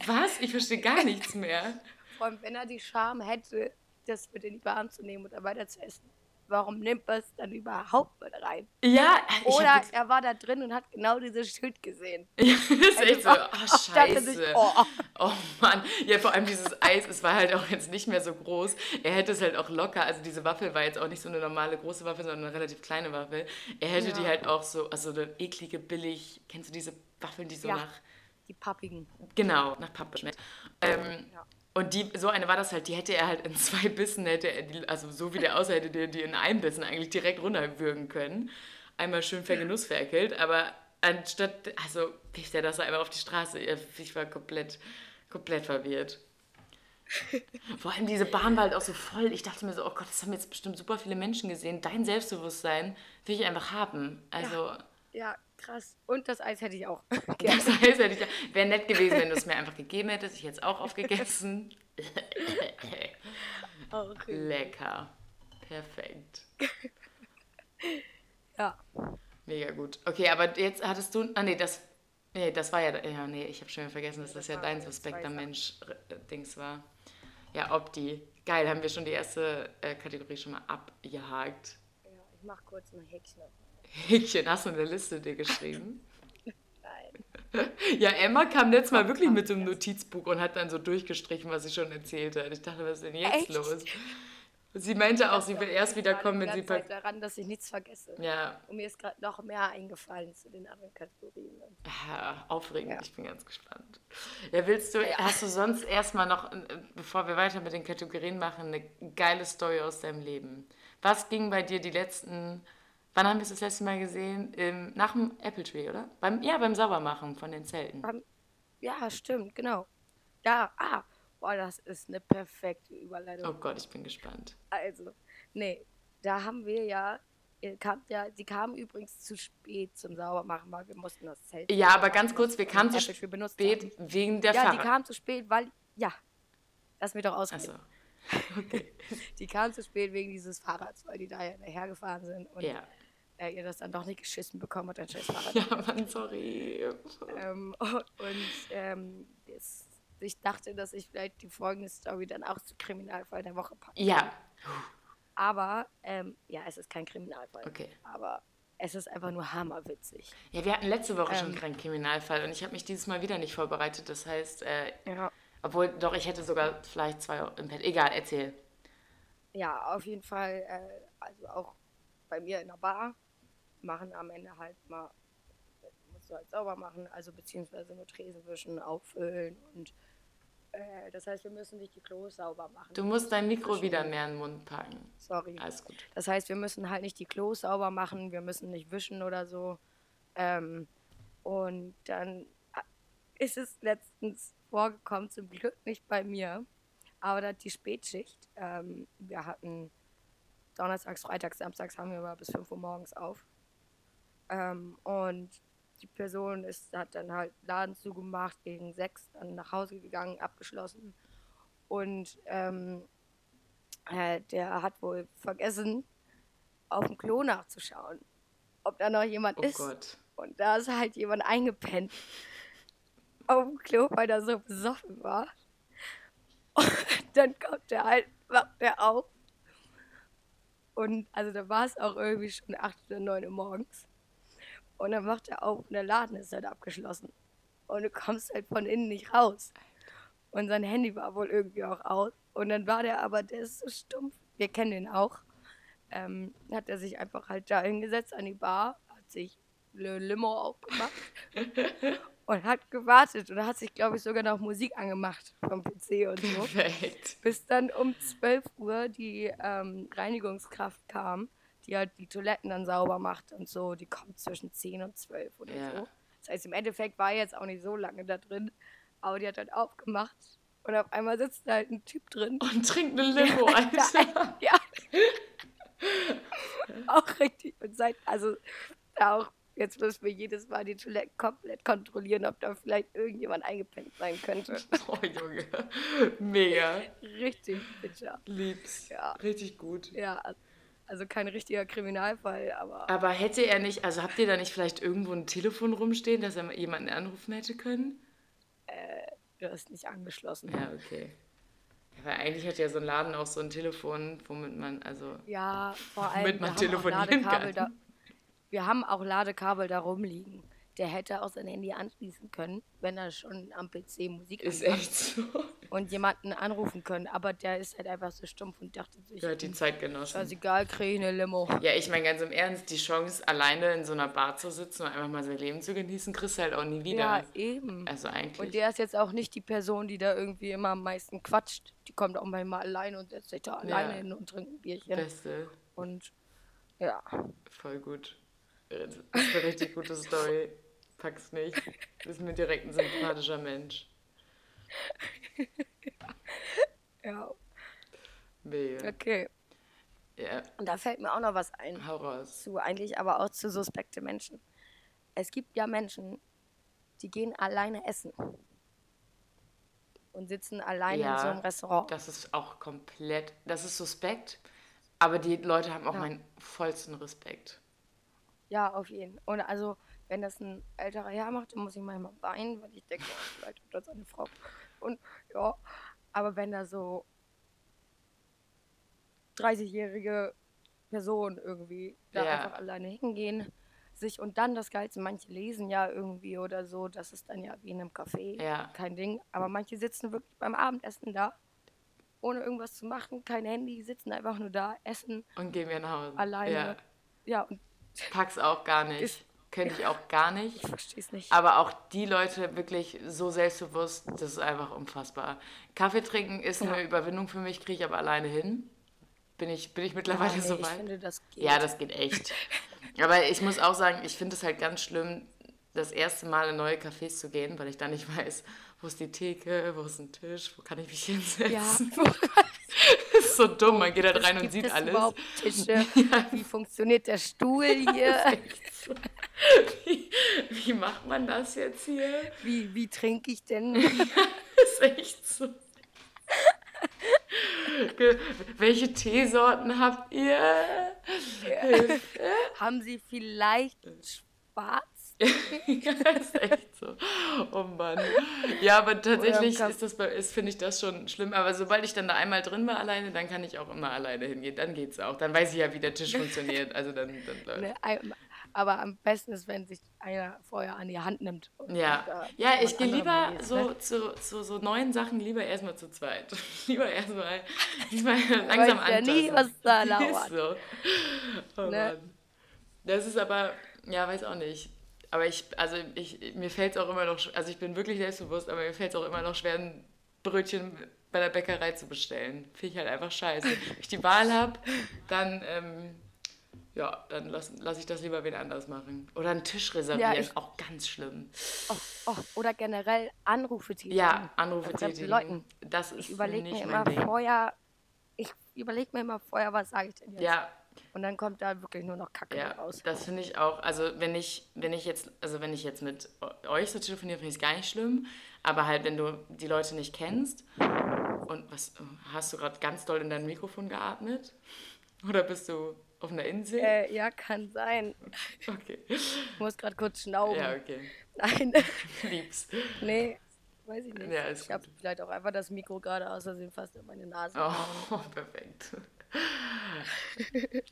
Speaker 1: was? Ich verstehe gar nichts mehr.
Speaker 2: Vor allem, wenn er die Scham hätte, das mit in die Bahn zu nehmen und dann weiter zu essen. Warum nimmt er es dann überhaupt mit rein?
Speaker 1: Ja,
Speaker 2: Oder er war da drin und hat genau dieses Schild gesehen. (laughs)
Speaker 1: ja, das ist echt so,
Speaker 2: Also,
Speaker 1: oh, (laughs)
Speaker 2: sich,
Speaker 1: scheiße.
Speaker 2: oh.
Speaker 1: Oh Mann, ja, vor allem dieses Eis, es war halt auch jetzt nicht mehr so groß. Er hätte es halt auch locker, also diese Waffel war jetzt auch nicht so eine normale große Waffel, sondern eine relativ kleine Waffel. Er hätte die
Speaker 2: Ja.
Speaker 1: halt auch so, also eine eklige, billig, kennst du diese Waffeln, die so
Speaker 2: Ja.
Speaker 1: nach,
Speaker 2: Die pappigen.
Speaker 1: genau, nach Pappe schmeckt. Ähm,
Speaker 2: Ja.
Speaker 1: Und die, so eine war das halt, die hätte er halt in (laughs) zwei Bissen, hätte er die, also so wie der aussah, hätte der die in einem Bissen eigentlich direkt runterwürgen können. Einmal schön vergenussferkelt, aber anstatt, also wirft er das einfach auf die Straße. Ich war komplett, komplett verwirrt. (laughs) Vor allem diese Bahn war halt auch so voll. Ich dachte mir so, oh Gott, das haben jetzt bestimmt super viele Menschen gesehen. Dein Selbstbewusstsein will ich einfach haben. Also,
Speaker 2: Ja, krass. Und das Eis hätte ich auch. (laughs)
Speaker 1: das heißt, hätte ich, wäre nett gewesen, wenn du es mir einfach gegeben hättest. Ich hätte es auch aufgegessen. (laughs)
Speaker 2: Okay.
Speaker 1: Lecker. Perfekt. (laughs)
Speaker 2: Ja.
Speaker 1: Mega gut. Okay, aber jetzt hattest du. Ah, nee, das Nee, das war ja, ja nee, ich habe schon vergessen, dass das,
Speaker 2: das
Speaker 1: ja dein suspekter. Mensch-Dings war. Ja, Opti. Geil, haben wir schon die erste äh, Kategorie schon mal abgehakt.
Speaker 2: Ja, ich mach kurz ein Häkchen.
Speaker 1: Häkchen, hast du eine Liste dir geschrieben?
Speaker 2: Nein.
Speaker 1: Ja, Emma kam letztes Mal wirklich mit so einem Notizbuch und hat dann so durchgestrichen, was sie schon erzählt hat. Ich dachte, was ist denn jetzt
Speaker 2: Echt?
Speaker 1: los? Sie meinte auch, sie will erst wieder kommen, wenn sie... ver-
Speaker 2: Zeit daran, dass ich nichts vergesse.
Speaker 1: Ja,
Speaker 2: Und mir ist gerade noch mehr eingefallen zu den anderen Kategorien.
Speaker 1: Ja, aufregend,
Speaker 2: Ja.
Speaker 1: ich bin ganz gespannt. Ja, willst du, hast du sonst erstmal noch, äh, bevor wir weiter mit den Kategorien machen, eine geile Story aus deinem Leben? Was ging bei dir die letzten, wann haben wir es das letzte Mal gesehen? Im, nach dem Apple Tree, oder? Beim, ja, beim Saubermachen von den Zelten.
Speaker 2: Ja, stimmt, genau. Da, ah, boah, das ist eine perfekte Überleitung.
Speaker 1: Oh Gott, ich bin gespannt.
Speaker 2: Also, nee, da haben wir ja, kamt ja, sie kamen übrigens zu spät zum Saubermachen, weil wir mussten das Zelt.
Speaker 1: Ja, aber ganz kurz, wir kamen zu spät
Speaker 2: haben.
Speaker 1: wegen der
Speaker 2: Ja, die
Speaker 1: Fahrrad.
Speaker 2: kamen zu spät, weil, ja, lass mich doch ausreden.
Speaker 1: Achso, (laughs) (laughs)
Speaker 2: Die kamen zu spät wegen dieses Fahrrads, weil die da ja hergefahren sind und
Speaker 1: ja.
Speaker 2: Äh, ihr das dann doch nicht geschissen bekommen hat, ein scheiß Fahrrad.
Speaker 1: Ja, Mann, sorry.
Speaker 2: Ähm, (laughs) und ähm, es, ich dachte, dass ich vielleicht die folgende Story dann auch zu Kriminalfall der Woche packe.
Speaker 1: Ja,
Speaker 2: Aber, ähm, ja, es ist kein Kriminalfall.
Speaker 1: okay.
Speaker 2: Aber es ist einfach nur hammerwitzig.
Speaker 1: Ja, wir hatten letzte Woche schon
Speaker 2: Ähm.
Speaker 1: keinen Kriminalfall und ich habe mich dieses Mal wieder nicht vorbereitet. Das heißt, äh,
Speaker 2: Ja.
Speaker 1: Obwohl, doch, ich hätte sogar vielleicht zwei im Bett. Egal, erzähl.
Speaker 2: Ja, auf jeden Fall, äh, also auch bei mir in der Bar machen am Ende halt mal, musst du halt sauber machen, also beziehungsweise nur Tresen wischen, auffüllen und äh, das heißt, wir müssen nicht die Klos sauber machen.
Speaker 1: Du musst dein Mikro wieder mehr in den Mund packen.
Speaker 2: Sorry.
Speaker 1: Alles gut.
Speaker 2: Das heißt, wir müssen halt nicht die Klos sauber machen, wir müssen nicht wischen oder so. Ähm, und dann ist es letztens vorgekommen, zum Glück nicht bei mir, aber die Spätschicht. Ähm, wir hatten Donnerstags, Freitags, Samstags haben wir mal bis 5 Uhr morgens auf. Ähm, und die Person ist, hat dann halt Laden zugemacht, gegen 6 dann nach Hause gegangen, abgeschlossen. Und ähm, äh, der hat wohl vergessen, auf dem Klo nachzuschauen, ob da noch jemand
Speaker 1: Oh
Speaker 2: ist.
Speaker 1: Gott.
Speaker 2: Und da ist halt jemand eingepennt (laughs) auf dem Klo, weil er so besoffen war. (laughs) Und dann kommt er halt, wacht er auf. Und also da war es auch irgendwie schon 8 oder 9 Uhr morgens. Und dann macht er auf und der Laden ist halt abgeschlossen. Und du kommst halt von innen nicht raus. Und sein Handy war wohl irgendwie auch aus. Und dann war der aber, der ist so stumpf. Wir kennen den auch. Ähm, hat er sich einfach halt da hingesetzt an die Bar, hat sich eine Limo aufgemacht (laughs) und hat gewartet und hat sich, glaube ich, sogar noch Musik angemacht vom PC und so.
Speaker 1: Perfekt.
Speaker 2: Bis dann um 12 Uhr die ähm, Reinigungskraft kam, die halt die Toiletten dann sauber macht und so. Die kommt zwischen 10 und 12 oder
Speaker 1: Ja.
Speaker 2: so. Das heißt, im Endeffekt war jetzt auch nicht so lange da drin, aber die hat dann aufgemacht und auf einmal sitzt da halt ein Typ drin.
Speaker 1: Und trink eine Limo, (laughs) Alter.
Speaker 2: ja. auch richtig. Und seit, also da auch, jetzt müssen wir jedes Mal die Toiletten komplett kontrollieren, ob da vielleicht irgendjemand eingepennt sein könnte. (laughs)
Speaker 1: Oh, Junge. Mega.
Speaker 2: richtig bitter.
Speaker 1: Lieb's.
Speaker 2: Ja.
Speaker 1: Richtig gut.
Speaker 2: Ja, also kein richtiger Kriminalfall, aber
Speaker 1: Aber hätte er nicht, also habt ihr da nicht vielleicht irgendwo ein Telefon rumstehen, dass er jemanden anrufen hätte können?
Speaker 2: der ist nicht angeschlossen.
Speaker 1: Ja, okay. Ja, weil eigentlich hat ja so ein Laden auch so ein Telefon, womit man, also.
Speaker 2: Ja, vor allem,
Speaker 1: Womit man telefonieren
Speaker 2: Ladekabel da,
Speaker 1: kann.
Speaker 2: wir haben auch Ladekabel da rumliegen. Der hätte auch sein Handy anschließen können, wenn er schon am PC Musik
Speaker 1: Ist echt so.
Speaker 2: und jemanden anrufen können. Aber der ist halt einfach so stumpf und dachte sich,
Speaker 1: Gehört die Zeitgenossen.
Speaker 2: scheißegal, kriege ich eine Limo.
Speaker 1: Ja, ich meine ganz im Ernst, die Chance, alleine in so einer Bar zu sitzen und einfach mal sein Leben zu genießen, kriegst du halt auch nie wieder.
Speaker 2: Ja, eben.
Speaker 1: Also eigentlich.
Speaker 2: Und der ist jetzt auch nicht die Person, die da irgendwie immer am meisten quatscht. Die kommt auch manchmal alleine und setzt sich da alleine hin und trinkt ein Bierchen.
Speaker 1: Beste.
Speaker 2: Und ja,
Speaker 1: Voll gut. Das ist eine richtig gute Story. Pack's nicht. Du bist mir direkt ein sympathischer Mensch.
Speaker 2: ja,
Speaker 1: Mega.
Speaker 2: okay.
Speaker 1: Ja,
Speaker 2: Und da fällt mir auch noch was ein. Zu eigentlich aber auch zu suspekte Menschen. Es gibt ja Menschen, die gehen alleine essen. Und sitzen alleine in
Speaker 1: Ja,
Speaker 2: so einem Restaurant.
Speaker 1: Das ist auch komplett, das ist suspekt, aber die Leute haben auch
Speaker 2: Ja.
Speaker 1: meinen vollsten Respekt.
Speaker 2: Ja, auf jeden. Und also, wenn das ein älterer Herr macht, dann muss ich manchmal weinen, weil ich denke, oh, vielleicht hat das eine Frau. Und ja, aber wenn da so 30-jährige Personen irgendwie da
Speaker 1: Ja.
Speaker 2: einfach alleine hingehen, sich und dann das Geilste, manche lesen ja irgendwie oder so, das ist dann ja wie in einem Café,
Speaker 1: Ja.
Speaker 2: kein Ding. Aber manche sitzen wirklich beim Abendessen da, ohne irgendwas zu machen, kein Handy, sitzen einfach nur da, essen
Speaker 1: Und gehen wir nach Hause.
Speaker 2: alleine.
Speaker 1: Ja.
Speaker 2: Ja, und
Speaker 1: Pack's auch gar nicht.
Speaker 2: Ist-
Speaker 1: Könnte ich auch gar nicht.
Speaker 2: ich verstehe es nicht.
Speaker 1: Aber auch die Leute wirklich so selbstbewusst, das ist einfach unfassbar. Kaffee trinken ist eine Überwindung für mich, kriege ich aber alleine hin. Bin ich, bin ich mittlerweile
Speaker 2: Ah, nee,
Speaker 1: so
Speaker 2: Ich
Speaker 1: weit?
Speaker 2: finde, das geht.
Speaker 1: Ja, das geht echt. (laughs) Aber ich muss auch sagen, ich finde es halt ganz schlimm, das erste Mal in neue Cafés zu gehen, weil ich dann nicht weiß, wo ist die Theke, wo ist ein Tisch, wo kann ich mich hinsetzen.
Speaker 2: Ja, (laughs)
Speaker 1: Das ist so dumm, man geht halt rein und sieht
Speaker 2: es
Speaker 1: alles.
Speaker 2: überhaupt Tische? (laughs) Wie funktioniert der Stuhl hier? (laughs)
Speaker 1: Wie, wie macht man das jetzt hier?
Speaker 2: Wie, wie trinke ich denn? (laughs)
Speaker 1: Das ist echt so. (laughs) Welche Teesorten habt ihr?
Speaker 2: Haben Sie vielleicht schwarz?
Speaker 1: ja, ist echt so. Oh Mann. Ja, aber tatsächlich ist das ist, finde ich das schon schlimm. Aber sobald ich dann da einmal drin war alleine, dann kann ich auch immer alleine hingehen. Dann geht's auch. Dann weiß ich ja, wie der Tisch funktioniert. Also dann, dann läuft.
Speaker 2: Aber am besten ist, wenn sich einer vorher an die Hand nimmt.
Speaker 1: Ja,
Speaker 2: da
Speaker 1: ja, ich gehe lieber
Speaker 2: geht,
Speaker 1: so
Speaker 2: ne?
Speaker 1: zu, zu so neuen Sachen lieber erstmal zu zweit. (laughs) lieber erstmal (laughs) diesmal (laughs) langsam
Speaker 2: weiß ja nie, was da lauert.
Speaker 1: so. Oh
Speaker 2: Ne?
Speaker 1: Mann. Das ist aber, ja, weiß auch nicht. Aber ich, also ich, mir fällt es auch immer noch, also ich bin wirklich selbstbewusst, aber mir fällt es auch immer noch schwer, ein Brötchen bei der Bäckerei zu bestellen. Finde ich halt einfach scheiße. Wenn ich die Wahl habe, dann, ähm, ja, dann lasse lass ich das lieber wen anders machen. Oder einen Tisch reservieren,
Speaker 2: ich-
Speaker 1: auch ganz schlimm.
Speaker 2: Oh, oh, oder generell Anrufe tätigen.
Speaker 1: Ja, Anrufe tätigen.
Speaker 2: Leuten.
Speaker 1: Das ist
Speaker 2: Ich überlege mir immer
Speaker 1: Ding.
Speaker 2: vorher, ich überlege mir immer vorher, was sage ich denn jetzt?
Speaker 1: Ja,
Speaker 2: Und dann kommt da wirklich nur noch Kacke
Speaker 1: ja,
Speaker 2: raus.
Speaker 1: das finde ich auch. Also wenn ich, wenn ich jetzt, also wenn ich jetzt mit euch so telefoniere, finde ich es gar nicht schlimm. Aber halt, wenn du die Leute nicht kennst und was, hast du gerade ganz doll in dein Mikrofon geatmet? Oder bist du auf einer Insel?
Speaker 2: Äh, ja, kann sein. (laughs)
Speaker 1: Okay.
Speaker 2: Ich muss gerade kurz schnauben.
Speaker 1: Ja, okay.
Speaker 2: Nein, (laughs)
Speaker 1: Lieb's.
Speaker 2: nee, weiß ich nicht.
Speaker 1: Ja,
Speaker 2: ich habe vielleicht auch einfach das Mikro gerade aus Versehen fast in meine Nase.
Speaker 1: Oh, (laughs) perfekt.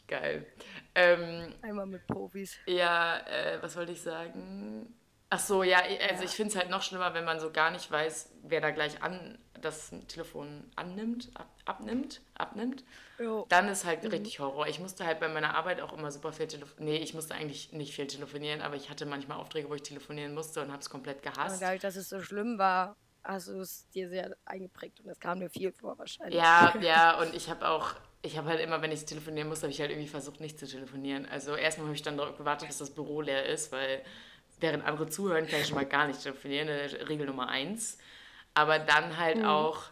Speaker 1: Geil. Ähm,
Speaker 2: Einmal mit Profis.
Speaker 1: Ja, äh, was wollte ich sagen? Ach so, ja, also ich finde es halt noch schlimmer, wenn man so gar nicht weiß, wer da gleich an das Telefon annimmt, ab, abnimmt, abnimmt.
Speaker 2: Jo.
Speaker 1: Dann ist halt richtig Horror. Ich musste halt bei meiner Arbeit auch immer super viel telefonieren. Nee, ich musste eigentlich nicht viel telefonieren, aber ich hatte manchmal Aufträge, wo ich telefonieren musste und habe es komplett
Speaker 2: Und
Speaker 1: gehasst.
Speaker 2: dadurch, dass es so schlimm war, hast du es dir sehr eingeprägt und es kam mir viel vor wahrscheinlich.
Speaker 1: Ja, (laughs) ja, und ich habe auch, ich habe halt immer, wenn ich telefonieren musste, habe ich halt irgendwie versucht, nicht zu telefonieren. Also erstmal habe ich dann darauf gewartet, bis das Büro leer ist, weil während andere zuhören, kann ich schon mal gar nicht telefonieren, äh, Regel Nummer eins. Aber dann halt
Speaker 2: Mhm.
Speaker 1: auch,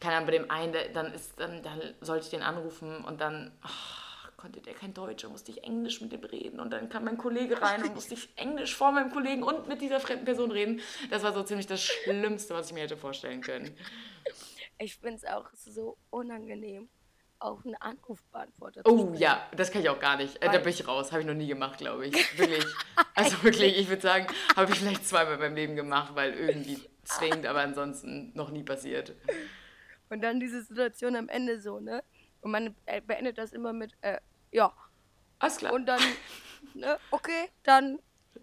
Speaker 1: keine Ahnung, bei dem einen, dann ist, dann, dann sollte ich den anrufen und dann ach, konnte der kein Deutsch und musste ich Englisch mit dem reden und dann kam mein Kollege rein und musste ich Englisch vor meinem Kollegen und mit dieser fremden Person reden. Das war so ziemlich das Schlimmste, was ich mir hätte vorstellen können.
Speaker 2: Ich finde es auch so unangenehm, auf einen Anrufbeantworter zu
Speaker 1: Oh ja, das kann ich auch gar nicht. Äh, da bin ich raus. Habe ich noch nie gemacht, glaube ich. (laughs) Wirklich. Also wirklich, ich würde sagen, habe ich vielleicht zweimal in meinem Leben gemacht, weil irgendwie zwingend, aber ansonsten noch nie passiert.
Speaker 2: Und dann diese Situation am Ende so, ne? Und man äh, beendet das immer mit, äh, ja.
Speaker 1: Alles klar.
Speaker 2: Und dann, ne, okay, dann,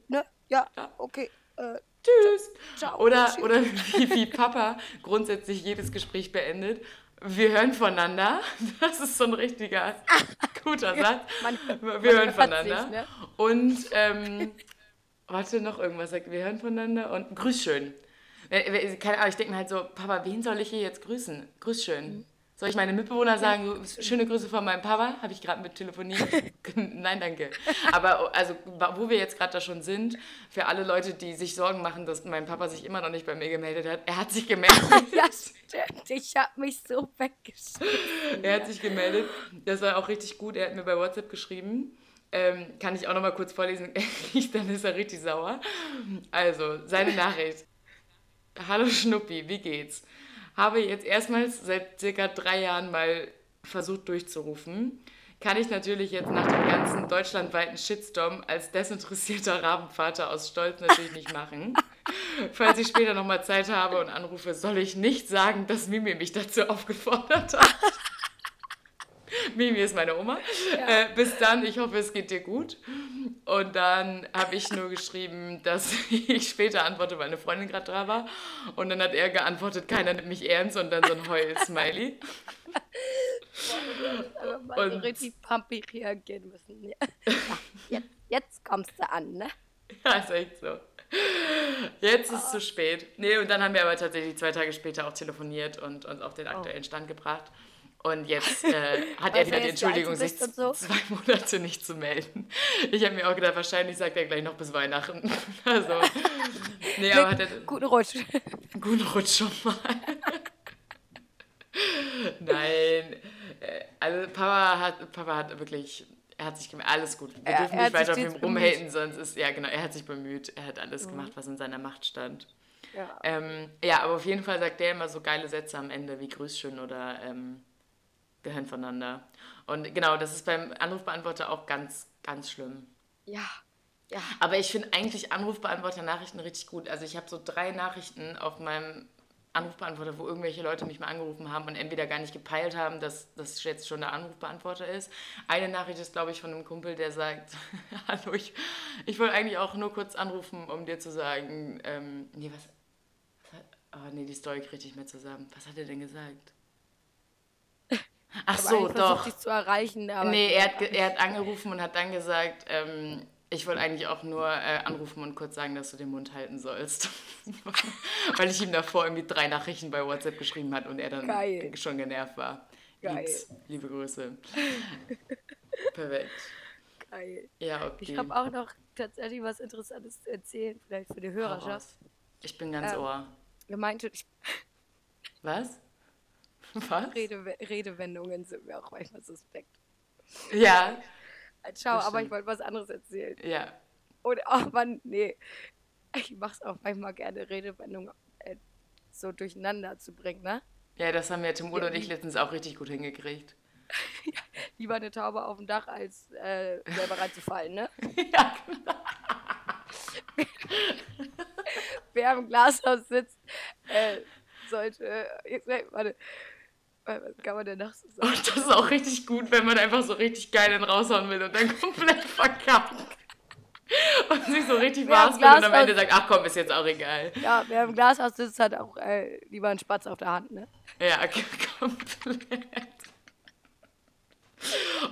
Speaker 2: ne, ja,
Speaker 1: Ja.
Speaker 2: okay, äh,
Speaker 1: Tschüss.
Speaker 2: ciao.
Speaker 1: Oder, oder (laughs) wie, wie Papa grundsätzlich jedes Gespräch beendet. Wir hören voneinander. (laughs) Das ist so ein richtiger guter (laughs) Satz.
Speaker 2: man-
Speaker 1: wir
Speaker 2: man
Speaker 1: hören voneinander.
Speaker 2: sich, ne?
Speaker 1: Und, ähm, warte, noch irgendwas sagt, wir hören voneinander und grüß schön. Äh, äh, Keine Ahnung, ich denke mir halt so, Papa, wen soll ich hier jetzt grüßen? Grüß schön. Soll ich meine Mitbewohner sagen, so, schöne Grüße von meinem Papa? Habe ich gerade mit telefoniert? (laughs) Nein, danke. Aber also, wo wir jetzt gerade da schon sind, für alle Leute, die sich Sorgen machen, dass mein Papa sich immer noch nicht bei mir gemeldet hat, er hat sich gemeldet. (laughs)
Speaker 2: Ja, stimmt. Ich habe mich so weggeschrieben.
Speaker 1: Er hat sich gemeldet. Das war auch richtig gut. Er hat mir bei WhatsApp geschrieben. Ähm, kann ich auch noch mal kurz vorlesen? (laughs) Dann ist er richtig sauer. Also, seine Nachricht. Hallo Schnuppi, wie geht's? Habe jetzt erstmals seit circa drei Jahren mal versucht durchzurufen. kann ich natürlich jetzt nach dem ganzen deutschlandweiten Shitstorm als desinteressierter Rabenvater aus Stolz natürlich nicht machen. (laughs) Falls ich später nochmal Zeit habe und anrufe, soll ich nicht sagen, dass Mimi mich dazu aufgefordert hat. (laughs) Mimi ist meine Oma. Äh, bis dann, ich hoffe, es geht dir gut. Und dann habe ich nur geschrieben, dass (laughs) ich später antworte, weil eine Freundin gerade da war. Und dann hat er geantwortet, keiner nimmt mich ernst und dann so ein Heul-Smiley.
Speaker 2: Aber so
Speaker 1: Und-
Speaker 2: richtig pumpig reagieren müssen. Ja. Ja, jetzt, jetzt kommst du an, ne?
Speaker 1: Ja, ist echt so. Jetzt ist es zu spät. Nee, und dann haben wir aber tatsächlich zwei Tage später auch telefoniert und uns auf den aktuellen Stand gebracht. Und jetzt äh, (laughs) hat er wieder die Entschuldigung, sich
Speaker 2: so. (laughs)
Speaker 1: zwei Monate nicht zu melden. Ich habe mir auch gedacht, wahrscheinlich sagt er gleich noch bis Weihnachten. (laughs) Also, nee, aber hat er,
Speaker 2: Guten Rutsch.
Speaker 1: Guten Rutsch schon mal. Nein. äh, Also Papa hat, Papa hat wirklich, er hat sich gemerkt, alles gut. Wir
Speaker 2: Er-
Speaker 1: dürfen
Speaker 2: er
Speaker 1: nicht weiter auf ihm rumhaten, sonst ist, ja genau, er hat sich bemüht. Er hat
Speaker 2: Mhm.
Speaker 1: alles gemacht, was in seiner Macht stand.
Speaker 2: Ja.
Speaker 1: Ähm, ja, aber auf jeden Fall sagt der immer so geile Sätze am Ende wie Grüß schön oder ähm, wir hören voneinander. Und genau, das ist beim Anrufbeantworter auch ganz, ganz schlimm.
Speaker 2: Ja. Ja.
Speaker 1: Aber ich finde eigentlich Anrufbeantworter-Nachrichten richtig gut. Also ich habe so drei Nachrichten auf meinem Anrufbeantworter, wo irgendwelche Leute mich mal angerufen haben und entweder gar nicht gepeilt haben, dass das jetzt schon der Anrufbeantworter ist. Eine Nachricht ist, glaube ich, von einem Kumpel, der sagt, (laughs) hallo, ich, ich wollte eigentlich auch nur kurz anrufen, um dir zu sagen, ähm, nee, was, was hat, oh nee, die Story kriege ich mehr zusammen. Was hat er denn gesagt? Ach
Speaker 2: Aber
Speaker 1: so,
Speaker 2: eigentlich versucht,
Speaker 1: doch.
Speaker 2: dich zu erreichen. Aber
Speaker 1: Nee, er hat, er hat angerufen und hat dann gesagt, ähm, ich wollte eigentlich auch nur äh, anrufen und kurz sagen, dass du den Mund halten sollst. (laughs) Weil ich ihm davor irgendwie drei Nachrichten bei WhatsApp geschrieben hat und er dann
Speaker 2: Geil.
Speaker 1: schon genervt war.
Speaker 2: Geil.
Speaker 1: Liebs, liebe Grüße. (laughs) Perfekt.
Speaker 2: Geil.
Speaker 1: Ja, okay.
Speaker 2: Ich habe auch noch tatsächlich was Interessantes zu erzählen, vielleicht für die Hörerschaft.
Speaker 1: Ich bin ganz
Speaker 2: Ähm,
Speaker 1: Ohr.
Speaker 2: Ihr meintet, ich,
Speaker 1: Was? (laughs) Was?
Speaker 2: Rede, Redewendungen sind mir auch manchmal suspekt.
Speaker 1: Ja,
Speaker 2: Ciao, aber ich wollte was anderes erzählen.
Speaker 1: ja.
Speaker 2: Und oh Mann, nee. Ich mach's auch manchmal gerne, Redewendungen äh, so durcheinander zu bringen, ne?
Speaker 1: Ja, das haben ja Tim Udo und ich letztens auch richtig gut hingekriegt. (laughs)
Speaker 2: Lieber eine Taube auf dem Dach, als äh, selber reinzufallen, ne? (laughs)
Speaker 1: ja, genau.
Speaker 2: Wer im Glashaus sitzt, äh, sollte. Jetzt, warte. Was kann man denn noch so sagen?
Speaker 1: Und das ist auch richtig gut, wenn man einfach so richtig geil den raushauen will und dann (laughs) komplett verkackt. Und sich so richtig
Speaker 2: am
Speaker 1: maßvoll und am Ende sagt, ach komm, ist jetzt auch egal.
Speaker 2: Ja, wer im Glashaus sitzt, hat auch äh, lieber einen Spatz auf der Hand, ne?
Speaker 1: Ja, (laughs) komplett.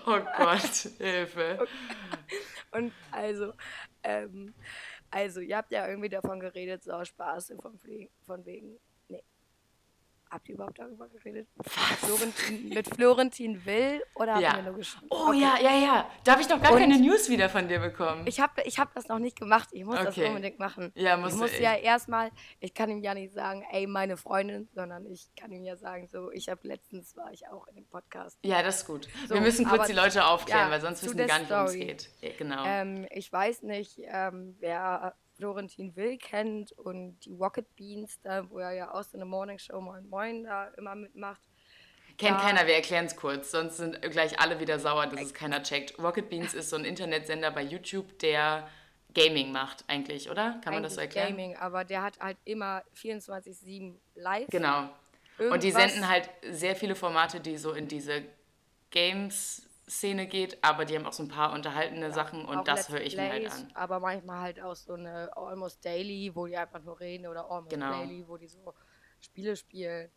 Speaker 1: Oh Gott, Hilfe. (laughs)
Speaker 2: Und also, ähm, also, ihr habt ja irgendwie davon geredet, so Spaß, von, von wegen. Habt ihr überhaupt darüber geredet? Florentin, mit Florentin Will oder habt
Speaker 1: Ja.
Speaker 2: ihr nur?
Speaker 1: Oh
Speaker 2: Okay.
Speaker 1: ja, ja, ja. Da habe ich noch gar
Speaker 2: Und-
Speaker 1: keine News wieder von dir bekommen.
Speaker 2: Ich habe ich hab das noch nicht gemacht. Ich muss das
Speaker 1: Okay.
Speaker 2: unbedingt machen.
Speaker 1: Ja,
Speaker 2: ich
Speaker 1: musst du
Speaker 2: muss ja erstmal, ich kann ihm ja nicht sagen, ey, meine Freundin, sondern ich kann ihm ja sagen, so, ich habe letztens war ich auch in dem Podcast.
Speaker 1: ja, das ist gut.
Speaker 2: So,
Speaker 1: Wir müssen kurz die Leute aufklären,
Speaker 2: ja,
Speaker 1: weil sonst wissen die gar nicht, worum es geht. Genau.
Speaker 2: Ähm, ich weiß nicht, ähm, wer Florentin Will kennt und die Rocket Beans, da, wo er ja auch so eine Morning Show Moin Moin da immer mitmacht.
Speaker 1: Kennt
Speaker 2: ja.
Speaker 1: keiner, wir erklären es kurz, sonst sind gleich alle wieder sauer, dass es keiner checkt. Rocket Beans ist so ein Internetsender bei YouTube, der Gaming macht, eigentlich, oder? Kann man das so
Speaker 2: Eigentlich
Speaker 1: erklären?
Speaker 2: Gaming, aber der hat halt immer 24-7 live.
Speaker 1: Genau. Und die
Speaker 2: Irgendwas-
Speaker 1: senden halt sehr viele Formate, die so in diese Games-Szene geht, aber die haben auch so ein paar unterhaltende Sachen und das höre ich mir halt
Speaker 2: Plays,
Speaker 1: an.
Speaker 2: Aber manchmal halt auch so eine Almost Daily, wo die einfach nur reden oder Almost
Speaker 1: Genau.
Speaker 2: Daily, wo die so Spiele spielen.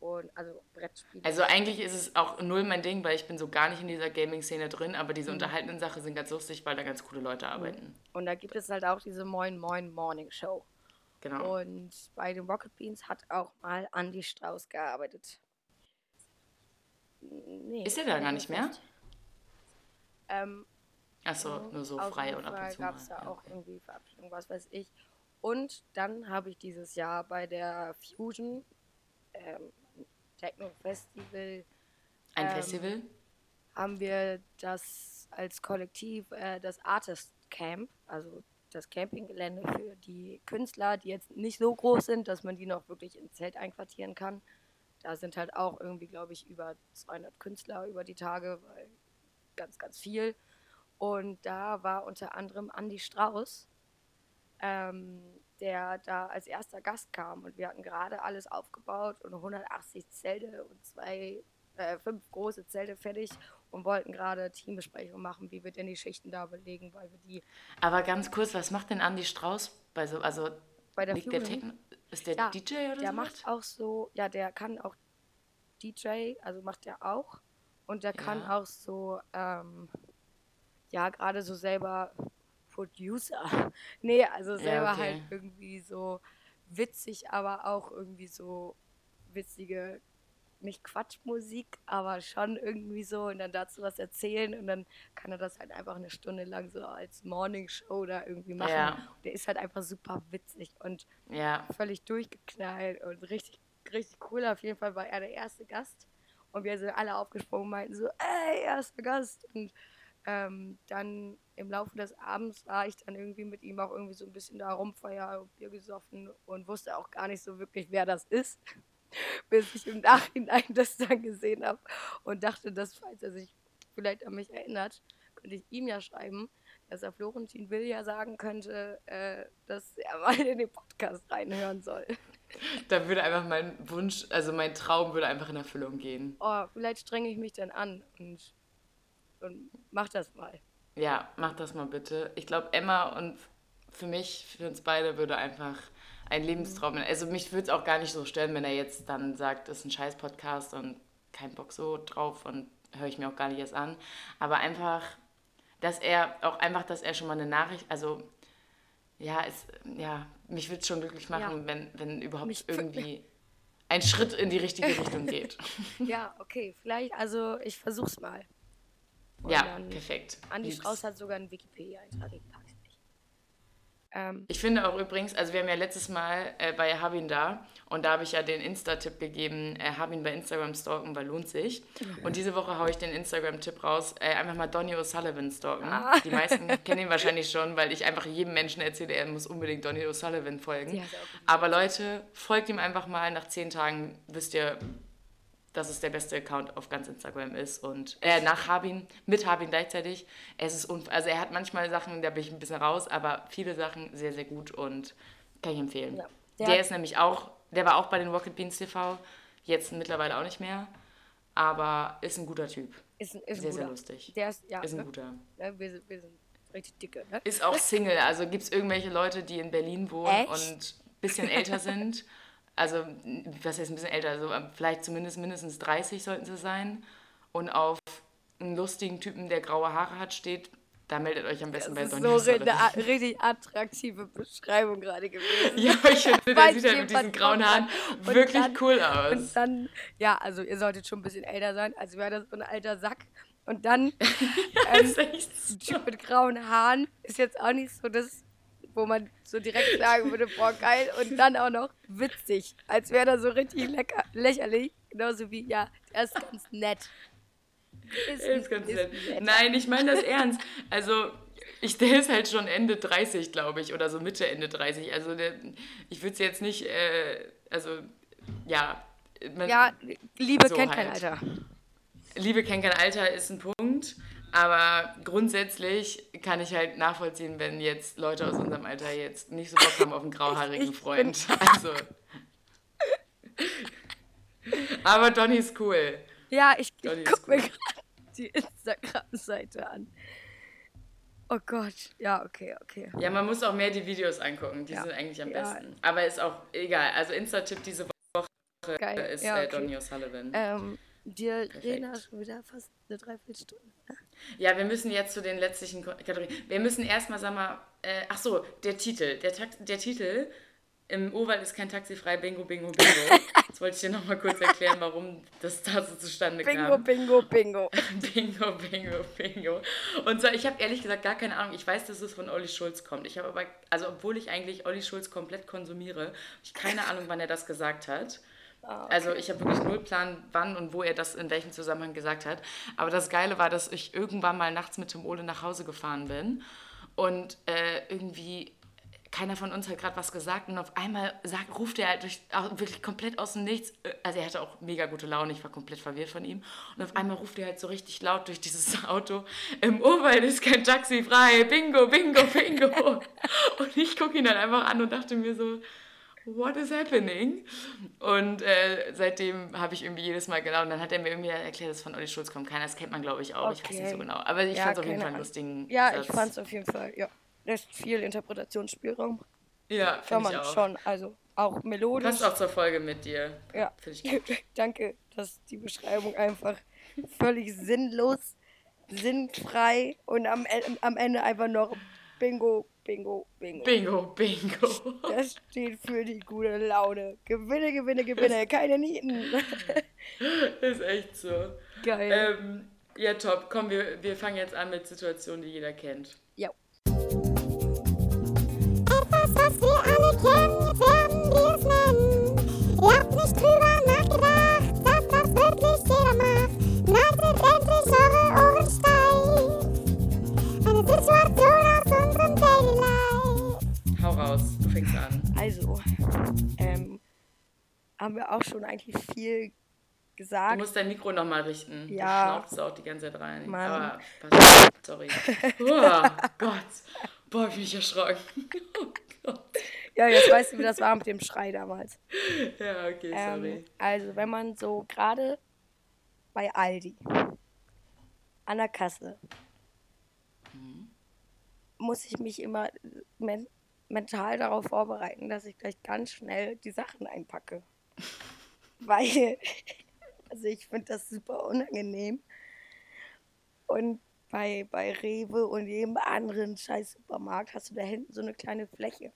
Speaker 2: Und also Brettspiele.
Speaker 1: Also eigentlich ist es auch null mein Ding, weil ich bin so gar nicht in dieser Gaming-Szene drin, aber
Speaker 2: Mhm.
Speaker 1: diese unterhaltenden Sachen sind ganz lustig, weil da ganz coole Leute arbeiten.
Speaker 2: und da gibt es halt auch diese Moin Moin Morning Show.
Speaker 1: Genau.
Speaker 2: Und bei den Rocket Beans hat auch mal Andy Strauß gearbeitet. Nee,
Speaker 1: Ist er da gar nicht mehr?
Speaker 2: nicht. Ähm,
Speaker 1: Achso, nur so frei und ab und zu
Speaker 2: gab es da
Speaker 1: Ja,
Speaker 2: auch irgendwie Verabschiedung, was weiß ich. Und dann habe ich dieses Jahr bei der Fusion ähm, Techno Festival
Speaker 1: Ein
Speaker 2: ähm,
Speaker 1: Festival?
Speaker 2: haben wir das als Kollektiv äh, das Artist Camp, also das Campinggelände für die Künstler, die jetzt nicht so groß sind, dass man die noch wirklich ins Zelt einquartieren kann. Da sind halt auch irgendwie, glaube ich, über 200 Künstler über die Tage, weil ganz, ganz viel. Und da war unter anderem Andy Strauß, ähm, der da als erster Gast kam. Und wir hatten gerade alles aufgebaut und 180 Zelte und zwei, äh, fünf große Zelte fertig und wollten gerade Teambesprechungen machen, wie wir denn die Schichten da belegen, weil wir die
Speaker 1: Aber ganz kurz, was macht denn Andy Strauß bei so, also
Speaker 2: bei der
Speaker 1: der ist der
Speaker 2: Ja,
Speaker 1: DJ oder
Speaker 2: Der
Speaker 1: so?
Speaker 2: macht auch so, ja, der kann auch DJ, also macht er auch. Und der kann
Speaker 1: Ja.
Speaker 2: auch so, ähm, ja, gerade so selber Producer. (laughs) nee, also selber
Speaker 1: okay.
Speaker 2: halt irgendwie so witzig, aber auch irgendwie so witzige, nicht Quatschmusik, aber schon irgendwie so und dann dazu was erzählen und dann kann er das halt einfach eine Stunde lang so als Morning Show da irgendwie machen.
Speaker 1: Ja.
Speaker 2: Der ist halt einfach super witzig und
Speaker 1: Ja,
Speaker 2: völlig durchgeknallt und richtig, richtig cool. Auf jeden Fall war er der erste Gast. Und wir sind alle aufgesprungen und meinten so, ey, erster Gast. Und ähm, dann im Laufe des Abends war ich dann irgendwie mit ihm auch irgendwie so ein bisschen da rumfeiern und Bier gesoffen und wusste auch gar nicht so wirklich, wer das ist. (laughs) Bis ich im Nachhinein (laughs) das dann gesehen habe und dachte, dass, falls er sich vielleicht an mich erinnert, könnte ich ihm ja schreiben, dass er Florentin Will ja sagen könnte, äh, dass er (laughs) mal in den Podcast reinhören soll.
Speaker 1: Da würde einfach mein Wunsch, also mein Traum würde einfach in Erfüllung gehen.
Speaker 2: Oh, vielleicht strenge ich mich dann an und, und mach das mal.
Speaker 1: Ja, mach das mal bitte. Ich glaube, Emma und für mich, für uns beide würde einfach ein Lebenstraum. Also mich würde es auch gar nicht so stören, wenn er jetzt dann sagt, es ist ein scheiß Podcast und kein Bock so drauf und höre ich mir auch gar nicht erst an. Aber einfach, dass er auch einfach, dass er schon mal eine Nachricht, also ja, es, ja, mich würde es schon glücklich machen,
Speaker 2: Ja.
Speaker 1: wenn, wenn überhaupt
Speaker 2: Mich-
Speaker 1: irgendwie ein Schritt in die richtige Richtung geht. (laughs)
Speaker 2: Ja, okay, vielleicht, also ich versuch's mal. Und
Speaker 1: ja, perfekt.
Speaker 2: Andi
Speaker 1: Lieb's.
Speaker 2: Strauß hat sogar einen Wikipedia-Eintrag, nicht. Ähm,
Speaker 1: Ich finde auch übrigens, also wir haben ja letztes Mal äh, bei Habin da und da habe ich ja den Insta-Tipp gegeben, äh, Habin bei Instagram stalken, weil lohnt sich. Und diese Woche haue ich den Instagram-Tipp raus, äh, einfach mal Donny O'Sullivan stalken.
Speaker 2: Ah.
Speaker 1: Die meisten (laughs) kennen ihn wahrscheinlich schon, weil ich einfach jedem Menschen erzähle, er muss unbedingt Donny O'Sullivan folgen.
Speaker 2: Ja.
Speaker 1: Aber Leute, folgt ihm einfach mal, nach zehn Tagen wisst ihr, dass es der beste Account auf ganz Instagram ist und äh, nach Habin, mit Habin gleichzeitig. Es ist also er hat manchmal Sachen, da bin ich ein bisschen raus, aber viele Sachen sehr, sehr gut und kann ich empfehlen.
Speaker 2: Ja.
Speaker 1: Der,
Speaker 2: Der
Speaker 1: ist nämlich auch, der war auch bei den Rocket Beans TV, jetzt mittlerweile auch nicht mehr, aber ist ein guter Typ.
Speaker 2: ist, ein- ist ein
Speaker 1: Sehr, sehr
Speaker 2: guter.
Speaker 1: lustig.
Speaker 2: Der ist, ja,
Speaker 1: Ist ein
Speaker 2: ne?
Speaker 1: guter.
Speaker 2: Ja, wir, sind, wir sind richtig dicke, ne?
Speaker 1: Ist auch (laughs) Single, also gibt es irgendwelche Leute, die in Berlin wohnen
Speaker 2: Echt?
Speaker 1: und ein bisschen älter sind. (laughs) Also, was heißt ein bisschen älter? Also, vielleicht zumindest mindestens 30 sollten sie sein. Und auf einen lustigen Typen, der graue Haare hat, steht, da meldet euch am besten
Speaker 2: Das
Speaker 1: bei
Speaker 2: ist
Speaker 1: Donny
Speaker 2: so eine richtig attraktive Beschreibung gerade gewesen. (laughs)
Speaker 1: Ja, ich finde, der sieht halt mit diesen grauen Haaren.
Speaker 2: Und
Speaker 1: wirklich
Speaker 2: dann-
Speaker 1: cool
Speaker 2: Und
Speaker 1: aus.
Speaker 2: dann, ja, also ihr solltet schon ein bisschen älter sein, als wäre das so ein alter Sack. Und dann (laughs) ähm,
Speaker 1: echt so.
Speaker 2: ein Typ mit grauen Haaren ist jetzt auch nicht so das, wo man so direkt sagen würde, boah, geil. Und dann auch noch witzig, als wäre er so richtig lecker, lächerlich. Genauso wie, ja, der ist ganz nett. Ist,
Speaker 1: Er ist ganz
Speaker 2: ist
Speaker 1: nett.
Speaker 2: nett.
Speaker 1: Nein, ich meine das ernst. (laughs) Also, ich, der ist halt schon Ende 30, glaube ich, oder so Mitte, Ende 30. Also, der, ich würde es jetzt nicht, äh, also, ja. Man,
Speaker 2: Ja, Liebe
Speaker 1: So
Speaker 2: kennt kein
Speaker 1: halt.
Speaker 2: Alter.
Speaker 1: Liebe kennt kein Alter ist ein Punkt, aber grundsätzlich kann ich halt nachvollziehen, wenn jetzt Leute aus unserem Alter jetzt nicht so Bock haben auf einen grauhaarigen Freund. Also. Aber Donny ist cool.
Speaker 2: Ja, ich, ich
Speaker 1: ist
Speaker 2: guck mir
Speaker 1: cool.
Speaker 2: gerade die Instagram-Seite an. Oh Gott, ja, okay, okay.
Speaker 1: Ja, man muss auch mehr die Videos angucken, die
Speaker 2: Ja.
Speaker 1: sind eigentlich am
Speaker 2: Ja.
Speaker 1: besten. Aber ist auch egal. Also Insta-Tipp diese Woche
Speaker 2: Geil.
Speaker 1: ist
Speaker 2: ja,
Speaker 1: äh,
Speaker 2: okay.
Speaker 1: Donny O'Sullivan.
Speaker 2: Ähm, dir
Speaker 1: Perfekt.
Speaker 2: reden schon wieder fast eine Dreiviertelstunde.
Speaker 1: Ja, wir müssen jetzt zu den letztlichen Kategorien. Wir müssen erstmal, sag mal, äh, ach so, der Titel. Der, Tax der Titel im Urwald ist kein Taxi frei, Bingo, Bingo, Bingo. (laughs) Jetzt wollte ich dir nochmal kurz erklären, warum das da so zustande
Speaker 2: Bingo,
Speaker 1: kam.
Speaker 2: bingo, bingo. (laughs)
Speaker 1: Bingo, Bingo, Bingo. Und zwar, ich habe ehrlich gesagt gar keine Ahnung. Ich weiß, dass es von Olli Schulz kommt. Ich habe aber, also obwohl ich eigentlich Olli Schulz komplett konsumiere, habe ich keine Ahnung, wann er das gesagt hat.
Speaker 2: Ah,
Speaker 1: Also ich habe wirklich null Plan, wann und wo er das in welchem Zusammenhang gesagt hat. Aber das Geile war, dass ich irgendwann mal nachts mit Tim Ole nach Hause gefahren bin und äh, irgendwie keiner von uns hat gerade was gesagt und auf einmal sagt, ruft er halt durch, wirklich komplett aus dem Nichts. äh, Also er hatte auch mega gute Laune, ich war komplett verwirrt von ihm. Und auf einmal ruft er halt so richtig laut durch dieses (laughs) Auto, im Urwald ist kein Taxi frei, bingo, bingo, bingo. (laughs) und ich gucke ihn dann einfach an und dachte mir so, what is happening? Und äh, seitdem habe ich irgendwie jedes Mal genau, und dann hat er mir irgendwie erklärt, dass von Olli Schulz kommt keiner, das kennt man glaube ich auch, ich weiß nicht so
Speaker 2: Okay.
Speaker 1: genau. Aber ich
Speaker 2: Ja,
Speaker 1: fand es auf jeden Fall einen lustigen
Speaker 2: Ja,
Speaker 1: Satz.
Speaker 2: ich fand es auf jeden Fall, ja. Da ist viel Interpretationsspielraum.
Speaker 1: Ja,
Speaker 2: Kann man
Speaker 1: auch.
Speaker 2: schon, also auch melodisch.
Speaker 1: Passt auch zur Folge mit dir.
Speaker 2: Ja.
Speaker 1: Finde ich (laughs) gut.
Speaker 2: Danke, dass die Beschreibung einfach völlig sinnlos, sinnfrei und am, am Ende einfach noch Bingo, Bingo, Bingo.
Speaker 1: Bingo, bingo.
Speaker 2: Das steht für die gute Laune. Gewinne, gewinne, gewinne, keine Nieten. (laughs)
Speaker 1: ist echt so.
Speaker 2: Geil.
Speaker 1: Ähm, ja, top. Komm, wir, wir fangen jetzt an mit Situationen, die jeder kennt.
Speaker 2: ja.
Speaker 3: Etwas, was wir alle kennen, werden wir es nennen. Ihr habt nicht drüber
Speaker 1: du fängst an.
Speaker 2: Also, ähm, haben wir auch schon eigentlich viel
Speaker 1: Du
Speaker 2: gesagt.
Speaker 1: musst dein Mikro nochmal richten.
Speaker 2: Ja.
Speaker 1: Du schnaufst auch die ganze Zeit rein.
Speaker 2: Mann.
Speaker 1: Aber, pass, sorry. (laughs) Oh Gott. Boah, bin ich erschrocken. (laughs) Oh Gott.
Speaker 2: Ja, jetzt weißt du, wie das war mit dem Schrei damals.
Speaker 1: Ja, okay, sorry.
Speaker 2: Ähm, also, wenn man so gerade bei Aldi an der Kasse muss ich mich immer mental darauf vorbereiten, dass ich gleich ganz schnell die Sachen einpacke. (laughs) Weil, also ich finde das super unangenehm. Und bei, bei Rewe und jedem anderen scheiß Supermarkt hast du da hinten so eine kleine Fläche,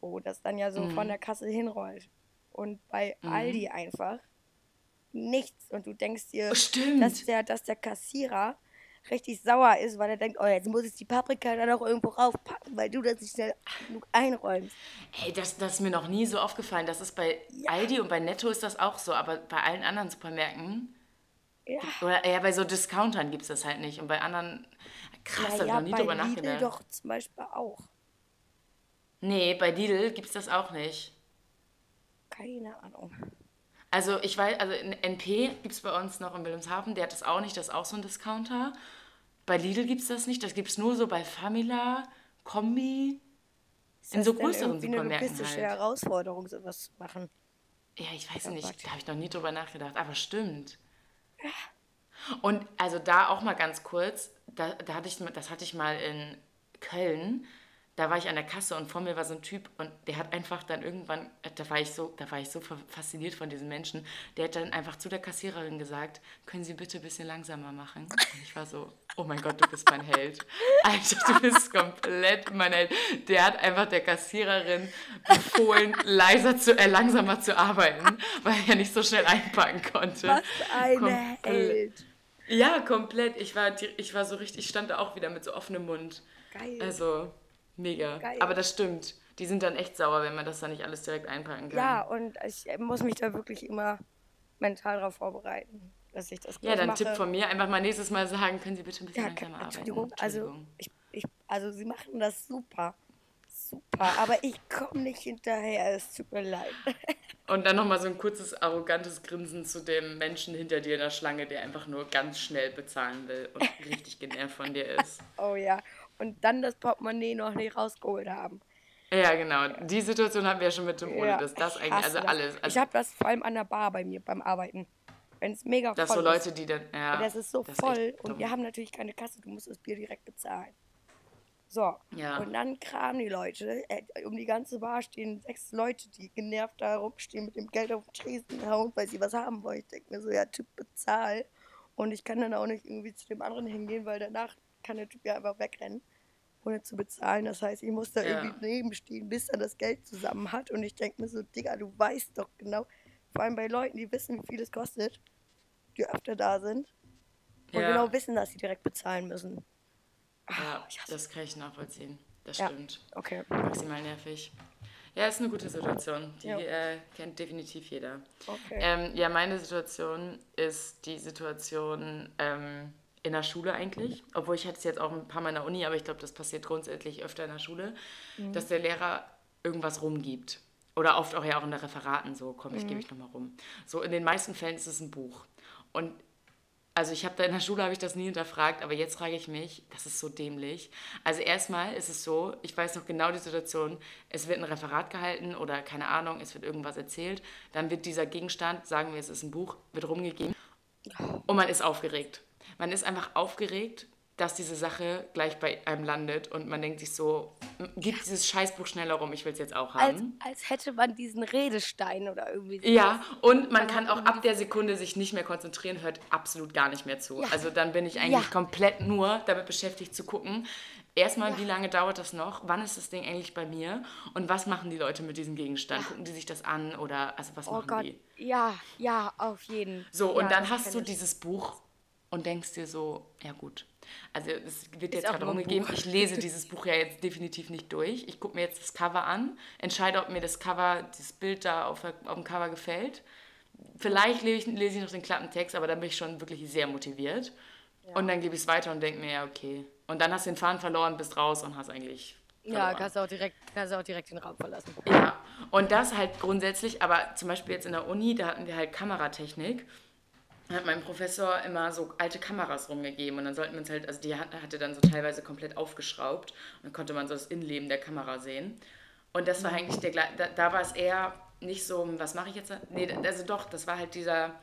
Speaker 2: wo das dann ja so von der Kasse hinrollt. Und bei Aldi einfach nichts. Und du denkst dir,
Speaker 1: Stimmt.
Speaker 2: dass der, dass der Kassierer richtig sauer ist, weil er denkt, oh, jetzt muss ich die Paprika da noch irgendwo raufpacken, weil du das nicht schnell genug einräumst.
Speaker 1: Hey, das, das ist mir noch nie so aufgefallen. Das ist bei Aldi und bei Netto ist das auch so, aber bei allen anderen Supermärkten
Speaker 2: Ja,
Speaker 1: oder eher bei so Discountern gibt es das halt nicht. Und bei anderen, krass, da
Speaker 2: ja,
Speaker 1: habe ich noch nie
Speaker 2: bei
Speaker 1: drüber
Speaker 2: Lidl
Speaker 1: nachgedacht.
Speaker 2: doch zum Beispiel auch.
Speaker 1: Nee, bei Lidl gibt es das auch nicht.
Speaker 2: Keine Ahnung.
Speaker 1: Also ich weiß, also in NP gibt es bei uns noch in Wilhelmshaven, der hat das auch nicht, das ist auch so ein Discounter. Bei Lidl gibt es das nicht, das gibt es nur so bei Famila, Kombi,
Speaker 2: Ist
Speaker 1: in
Speaker 2: das
Speaker 1: so größeren
Speaker 2: irgendwie eine
Speaker 1: Supermärkten
Speaker 2: logistische
Speaker 1: halt.
Speaker 2: Herausforderung, sowas zu machen?
Speaker 1: Ja, ich weiß
Speaker 2: Oh
Speaker 1: nicht,
Speaker 2: Gott.
Speaker 1: da habe ich noch nie drüber nachgedacht, aber stimmt. Und also da auch mal ganz kurz, da, da hatte ich, das hatte ich mal in Köln, da war ich an der Kasse und vor mir war so ein Typ und der hat einfach dann irgendwann, da war ich so, da war ich so fa- fasziniert von diesen Menschen, der hat dann einfach zu der Kassiererin gesagt, können Sie bitte ein bisschen langsamer machen? Und ich war so, oh mein Gott, du bist mein Held. (laughs) Alter, du bist komplett mein Held. Der hat einfach der Kassiererin befohlen, leiser zu, äh, langsamer zu arbeiten, weil er nicht so schnell einpacken konnte.
Speaker 2: Was ein. Held.
Speaker 1: Ja, komplett. Ich war, ich war so richtig, ich stand da auch wieder mit so offenem Mund.
Speaker 2: Geil.
Speaker 1: Also, mega.
Speaker 2: Geil.
Speaker 1: Aber das stimmt. Die sind dann echt sauer, wenn man das dann nicht alles direkt einpacken kann.
Speaker 2: Ja, und ich muss mich da wirklich immer mental darauf vorbereiten, dass ich das
Speaker 1: Ja, dann
Speaker 2: mache.
Speaker 1: Tipp von mir, einfach mal nächstes Mal sagen, können Sie bitte ein bisschen
Speaker 2: Ja,
Speaker 1: langsamer arbeiten.
Speaker 2: Entschuldigung, also,
Speaker 1: Entschuldigung.
Speaker 2: ich, ich, also sie machen das super. Super, aber ich komme nicht hinterher, es tut mir leid. (laughs)
Speaker 1: Und dann nochmal so ein kurzes, arrogantes Grinsen zu dem Menschen hinter dir in der Schlange, der einfach nur ganz schnell bezahlen will und (laughs) richtig genervt von dir ist.
Speaker 2: Oh ja, und dann das Portemonnaie noch nicht rausgeholt haben.
Speaker 1: Ja, genau. Die Situation hatten wir ja schon mit dem ohne
Speaker 2: Ja,
Speaker 1: das. Das
Speaker 2: ich
Speaker 1: eigentlich, also
Speaker 2: das.
Speaker 1: alles.
Speaker 2: ich
Speaker 1: Also,
Speaker 2: habe das vor allem an der Bar bei mir beim Arbeiten. Wenn es mega
Speaker 1: dass
Speaker 2: voll
Speaker 1: so Leute,
Speaker 2: ist.
Speaker 1: die dann. Ja,
Speaker 2: Das ist so
Speaker 1: das
Speaker 2: voll
Speaker 1: echt
Speaker 2: und
Speaker 1: dumm.
Speaker 2: wir haben natürlich keine Kasse, du musst das Bier direkt bezahlen. So,
Speaker 1: Ja.
Speaker 2: und dann kramen die Leute, äh, um die ganze Bar stehen sechs Leute, die genervt da rumstehen mit dem Geld auf den Tresen hauen, weil sie was haben wollen. Ich denke mir so, ja, Typ, bezahl. Und ich kann dann auch nicht irgendwie zu dem anderen hingehen, weil danach kann der Typ ja einfach wegrennen, ohne zu bezahlen. Das heißt, ich muss da
Speaker 1: Ja.
Speaker 2: irgendwie nebenstehen, bis er das Geld zusammen hat. Und ich denke mir so, Digga, du weißt doch genau, vor allem bei Leuten, die wissen, wie viel es kostet, die öfter da sind und
Speaker 1: Ja.
Speaker 2: genau wissen, dass sie direkt bezahlen müssen.
Speaker 1: Ja,
Speaker 2: ich hasse
Speaker 1: das kann ich nachvollziehen. Das
Speaker 2: Ja.
Speaker 1: stimmt.
Speaker 2: Okay,
Speaker 1: Maximal nervig. Ja, ist eine gute Situation. Die
Speaker 2: Ja.
Speaker 1: äh, kennt definitiv jeder.
Speaker 2: okay.
Speaker 1: Ähm, ja, meine Situation ist die Situation, ähm, in der Schule eigentlich, obwohl ich hatte es jetzt auch ein paar Mal in der Uni, aber ich glaube, das passiert grundsätzlich öfter in der Schule, dass der Lehrer irgendwas rumgibt. Oder oft auch ja auch in der Referaten so, komm, ich gebe ich nochmal rum. So in den meisten Fällen ist es ein Buch. Und also ich habe da in der Schule habe ich das nie hinterfragt, aber jetzt frage ich mich, das ist so dämlich. Also erstmal ist es so, ich weiß noch genau die Situation, es wird ein Referat gehalten oder keine Ahnung, es wird irgendwas erzählt, dann wird dieser Gegenstand, sagen wir es ist ein Buch, wird rumgegeben und man ist aufgeregt. Man ist einfach aufgeregt, dass diese Sache gleich bei einem landet und man denkt sich so, gib dieses Scheißbuch schneller rum, ich will es jetzt auch
Speaker 2: Als,
Speaker 1: haben.
Speaker 2: als hätte man diesen Redestein oder irgendwie so.
Speaker 1: Ja, und man kann auch ab der Sekunde sich nicht mehr konzentrieren, hört absolut gar nicht mehr zu.
Speaker 2: Ja.
Speaker 1: Also dann bin ich eigentlich
Speaker 2: Ja.
Speaker 1: komplett nur damit beschäftigt zu gucken, erstmal, wie lange dauert das noch, wann ist das Ding eigentlich bei mir und was machen die Leute mit diesem Gegenstand? Gucken die sich das an oder, also was
Speaker 2: Oh
Speaker 1: machen
Speaker 2: Gott.
Speaker 1: die?
Speaker 2: Ja, ja, auf jeden.
Speaker 1: So, und
Speaker 2: ja,
Speaker 1: dann hast du dieses Buch und denkst dir so, ja gut. Also es wird jetzt gerade rumgegeben, ich lese (laughs) dieses Buch ja jetzt definitiv nicht durch. Ich gucke mir jetzt das Cover an, entscheide, ob mir das Cover, dieses Bild da auf, auf dem Cover gefällt. Vielleicht lese ich, lese ich noch den Klappentext, aber dann bin ich schon wirklich sehr motiviert. Und dann gebe ich es weiter und denke mir, ja, okay. Und dann hast du den Faden verloren, bist raus und hast eigentlich.
Speaker 2: Ja, kannst du auch direkt, kannst du auch direkt den Raum verlassen.
Speaker 1: Ja, und das halt grundsätzlich, aber zum Beispiel jetzt in der Uni, da hatten wir halt Kameratechnik. Hat mein Professor immer so alte Kameras rumgegeben und dann sollten wir uns halt, also die hat, hatte dann so teilweise komplett aufgeschraubt und dann konnte man so das Innenleben der Kamera sehen. Und das war eigentlich der, da, da war es eher nicht so, was mache ich jetzt? Nee, also doch, das war halt dieser,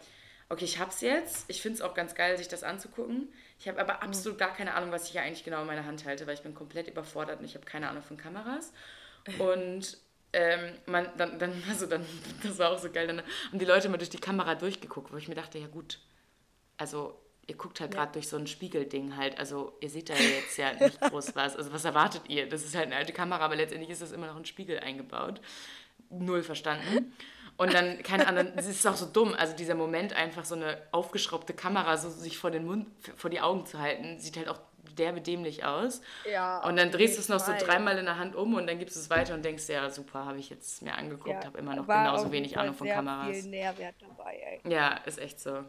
Speaker 1: okay, ich hab's jetzt, ich finde es auch ganz geil, sich das anzugucken. Ich habe aber absolut gar keine Ahnung, was ich hier eigentlich genau in meiner Hand halte, weil ich bin komplett überfordert und ich habe keine Ahnung von Kameras. (laughs) Und ähm, man, dann, dann, (laughs) also dann, das war auch so geil, dann haben die Leute mal durch die Kamera durchgeguckt, wo ich mir dachte, ja gut, also ihr guckt halt gerade durch so ein Spiegelding halt, also ihr seht da ja jetzt ja nicht (laughs) groß was, also was erwartet ihr? Das ist halt eine alte Kamera, aber letztendlich ist das immer noch ein Spiegel eingebaut. Null verstanden. Und dann, keine Ahnung, es ist auch so dumm, also dieser Moment, einfach so eine aufgeschraubte Kamera so sich vor den Mund, vor die Augen zu halten, sieht halt auch derbe dämlich aus.
Speaker 2: Ja,
Speaker 1: Und dann drehst du es noch so dreimal in der Hand um und dann gibst du es weiter und denkst, ja super, habe ich jetzt mir angeguckt, habe immer noch genauso wenig Ahnung von Kameras.
Speaker 2: viel Nährwert dabei, ey.
Speaker 1: Ja, ist echt so.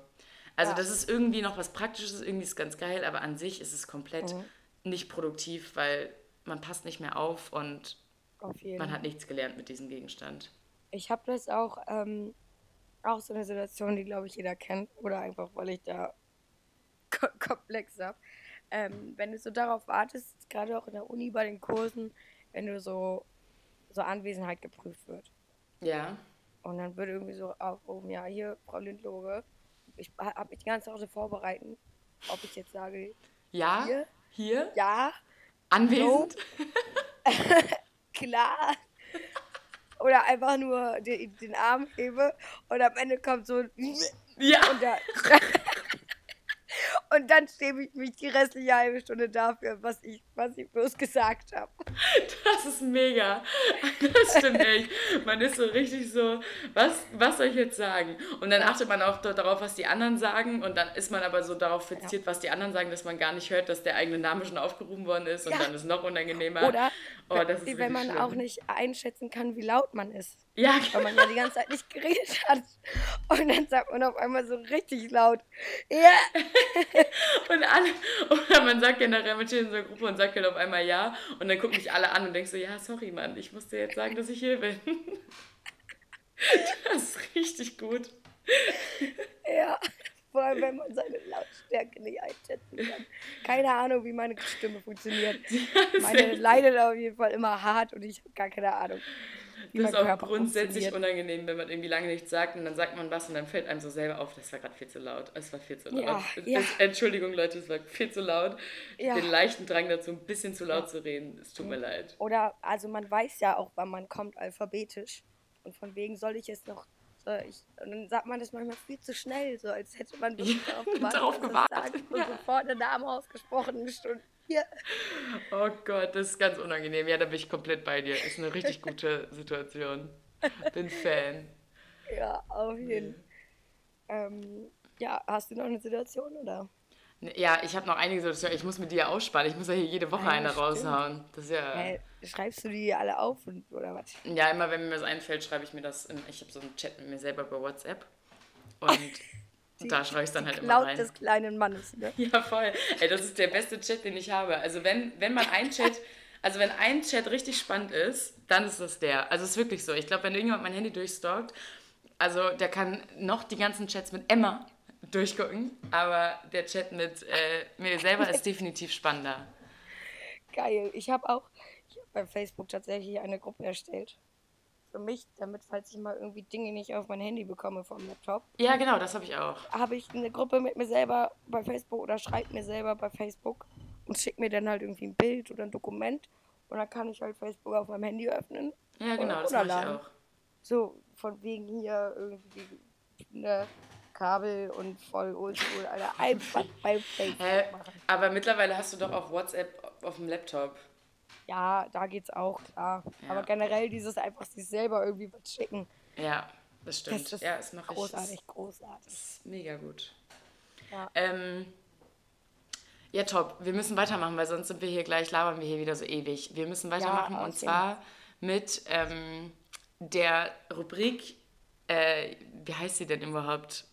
Speaker 1: Also
Speaker 2: Ja.
Speaker 1: das ist irgendwie noch was Praktisches, irgendwie ist es ganz geil, aber an sich ist es komplett
Speaker 2: Mhm.
Speaker 1: nicht produktiv, weil man passt nicht mehr auf und
Speaker 2: Auf
Speaker 1: man hat nichts gelernt mit diesem Gegenstand.
Speaker 2: Ich habe das auch, ähm, auch so eine Situation, die glaube ich jeder kennt, oder einfach weil ich da ko komplex habe. Ähm, wenn du so darauf wartest, gerade auch in der Uni bei den Kursen, wenn du so, so Anwesenheit geprüft wird.
Speaker 1: Ja.
Speaker 2: Und dann wird irgendwie so aufgehoben, ja, hier, Frau Lindloge, ich habe mich die ganze Zeit vorbereiten, ob ich jetzt sage,
Speaker 1: Ja?
Speaker 2: Hier?
Speaker 1: Hier?
Speaker 2: ja,
Speaker 1: Anwesend? (laughs)
Speaker 2: klar. Oder einfach nur den, den Arm hebe und am Ende kommt so ein
Speaker 1: Ja.
Speaker 2: und, da, (laughs) und dann schäme ich mich die restliche halbe Stunde dafür, was ich, was ich bloß gesagt habe.
Speaker 1: Das ist mega. Das stimmt echt. Man ist so richtig so, was, was soll ich jetzt sagen? Und dann achtet man auch darauf, was die anderen sagen. Und dann ist man aber so darauf fixiert, was die anderen sagen, dass man gar nicht hört, dass der eigene Name schon aufgerufen worden ist. Und
Speaker 2: Ja.
Speaker 1: dann ist es noch unangenehmer.
Speaker 2: Oder
Speaker 1: oh,
Speaker 2: wenn
Speaker 1: richtig
Speaker 2: man
Speaker 1: schlimm.
Speaker 2: auch nicht einschätzen kann, wie laut man ist.
Speaker 1: Ja,
Speaker 2: Weil man ja die ganze Zeit nicht geredet hat. Und dann sagt man auf einmal so richtig laut, ja, (laughs)
Speaker 1: Und alle, oder man sagt generell, steht in so einer Gruppe und sagt halt auf einmal ja. Und dann gucken mich alle an und denkst so, ja, sorry, Mann, ich musste jetzt sagen, dass ich hier bin. (laughs) Das ist richtig gut.
Speaker 2: ja. Vor allem, wenn man seine Lautstärke nicht einschätzen kann. Keine Ahnung, wie meine Stimme funktioniert. (laughs) Meine leidet auf jeden Fall immer hart und ich habe gar keine Ahnung.
Speaker 1: Das ist auch
Speaker 2: Körper
Speaker 1: grundsätzlich unangenehm, wenn man irgendwie lange nichts sagt und dann sagt man was und dann fällt einem so selber auf, das war gerade viel zu laut. Es war viel zu laut.
Speaker 2: Ja,
Speaker 1: Es-
Speaker 2: ja.
Speaker 1: Entschuldigung, Leute, es war viel zu laut.
Speaker 2: Ja.
Speaker 1: Den leichten Drang dazu, ein bisschen zu laut zu reden. Es tut mir leid.
Speaker 2: Oder, also man weiß ja auch, wann man kommt, alphabetisch. Und von wegen soll ich jetzt noch. Ich, und dann sagt man das manchmal viel zu schnell, so als hätte man wirklich (laughs) darauf gewartet,
Speaker 1: darauf gewartet,
Speaker 2: und sofort der Name ausgesprochen eine Stunde. Hier.
Speaker 1: Oh Gott, das ist ganz unangenehm. Ja, da bin ich komplett bei dir. Ist eine richtig gute Situation. Bin Fan.
Speaker 2: Ja, auf jeden ähm, Ja, hast du noch eine Situation, oder?
Speaker 1: Ja, ich habe noch einige Situationen. Ich muss mit dir ausspannen. Ich muss ja hier jede Woche
Speaker 2: Ah, ja,
Speaker 1: eine
Speaker 2: stimmt.
Speaker 1: raushauen. Das ist ja.
Speaker 2: Hä, schreibst du die alle auf und, oder was?
Speaker 1: Ja, immer wenn mir was einfällt, schreibe ich mir das. In, ich habe so einen Chat mit mir selber bei WhatsApp. Und (laughs) Und da schreie ich dann halt immer
Speaker 2: Laut
Speaker 1: rein.
Speaker 2: des kleinen Mannes, ne? (laughs)
Speaker 1: Ja, voll. Ey, das ist der beste Chat, den ich habe. Also wenn, wenn man ein Chat, (laughs) also wenn ein Chat richtig spannend ist, dann ist das der. Also es ist wirklich so. Ich glaube, wenn irgendjemand mein Handy durchstalkt, also der kann noch die ganzen Chats mit Emma durchgucken, aber der Chat mit äh, mir selber ist (laughs) definitiv spannender.
Speaker 2: Geil. Ich habe auch ich hab bei Facebook tatsächlich eine Gruppe erstellt. Für mich, damit, falls ich mal irgendwie Dinge nicht auf mein Handy bekomme vom Laptop,
Speaker 1: Ja, genau, das habe ich auch.
Speaker 2: habe ich eine Gruppe mit mir selber bei Facebook oder schreibe mir selber bei Facebook und schicke mir dann halt irgendwie ein Bild oder ein Dokument und dann kann ich halt Facebook auf meinem Handy öffnen.
Speaker 1: Ja, genau, das mache ich auch.
Speaker 2: So, von wegen hier irgendwie ne, Kabel und voll oldschool, Alter. Einfach bei Facebook machen.
Speaker 1: Aber mittlerweile hast du doch auch WhatsApp auf dem Laptop.
Speaker 2: Ja, da geht's auch, klar.
Speaker 1: Ja.
Speaker 2: Aber generell dieses einfach sich selber irgendwie was schicken.
Speaker 1: Ja, das stimmt.
Speaker 2: Das ist
Speaker 1: ja, das mache ich.
Speaker 2: großartig, großartig.
Speaker 1: Das ist mega gut.
Speaker 2: Ja.
Speaker 1: Ähm, ja, top. Wir müssen weitermachen, weil sonst sind wir hier gleich, labern wir hier wieder so ewig. Wir müssen weitermachen und
Speaker 2: auf jeden
Speaker 1: zwar mit ähm, der Rubrik, äh, wie heißt sie denn überhaupt?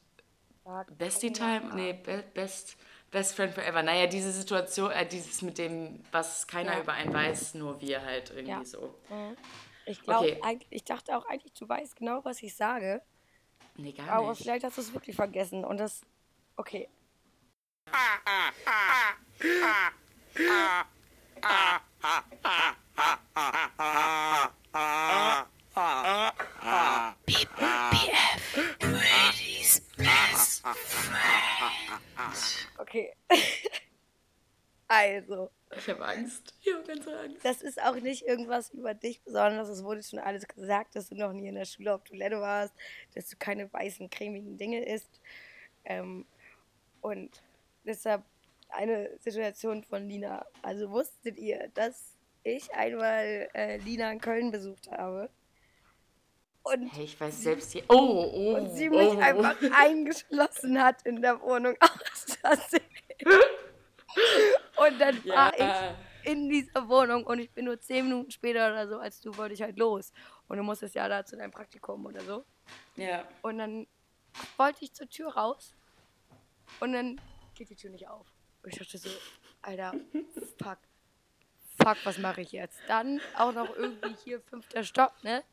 Speaker 1: Bestie. Time? Nee, be best, best Friend Forever. Naja, diese Situation, äh, dieses mit dem, was keiner
Speaker 2: Ja.
Speaker 1: über einen weiß, nur wir halt irgendwie
Speaker 2: Ja.
Speaker 1: so.
Speaker 2: Ich glaube,
Speaker 1: Okay.
Speaker 2: ich dachte auch eigentlich, du weißt genau, was ich sage.
Speaker 1: Nee, gar
Speaker 2: Aber
Speaker 1: nicht.
Speaker 2: vielleicht hast du es wirklich vergessen. Und das. Okay. Okay. (laughs) also,
Speaker 1: Ich habe Angst. Ich habe ganz Angst.
Speaker 2: das ist auch nicht irgendwas über dich Besonderes. Es wurde schon alles gesagt, dass du noch nie in der Schule auf Toilette warst, dass du keine weißen, cremigen Dinge isst. Ähm, und deshalb eine Situation von Lina. Also wusstet ihr, dass ich einmal äh, Lina in Köln besucht habe? Und,
Speaker 1: Hey, ich weiß selbst hier. Oh, oh.
Speaker 2: und sie mich
Speaker 1: oh.
Speaker 2: einfach (laughs) eingeschlossen hat in der Wohnung (laughs) aus Versehen. Und dann war
Speaker 1: Ja.
Speaker 2: ich in dieser Wohnung und ich bin nur zehn Minuten später oder so als du wollte ich halt los. Und du musstest ja da zu deinem Praktikum oder so.
Speaker 1: Ja.
Speaker 2: Und dann wollte ich zur Tür raus und dann geht die Tür nicht auf. Und ich dachte so, Alter, fuck. Fuck, was mache ich jetzt? Dann auch noch irgendwie hier fünfter Stock, ne?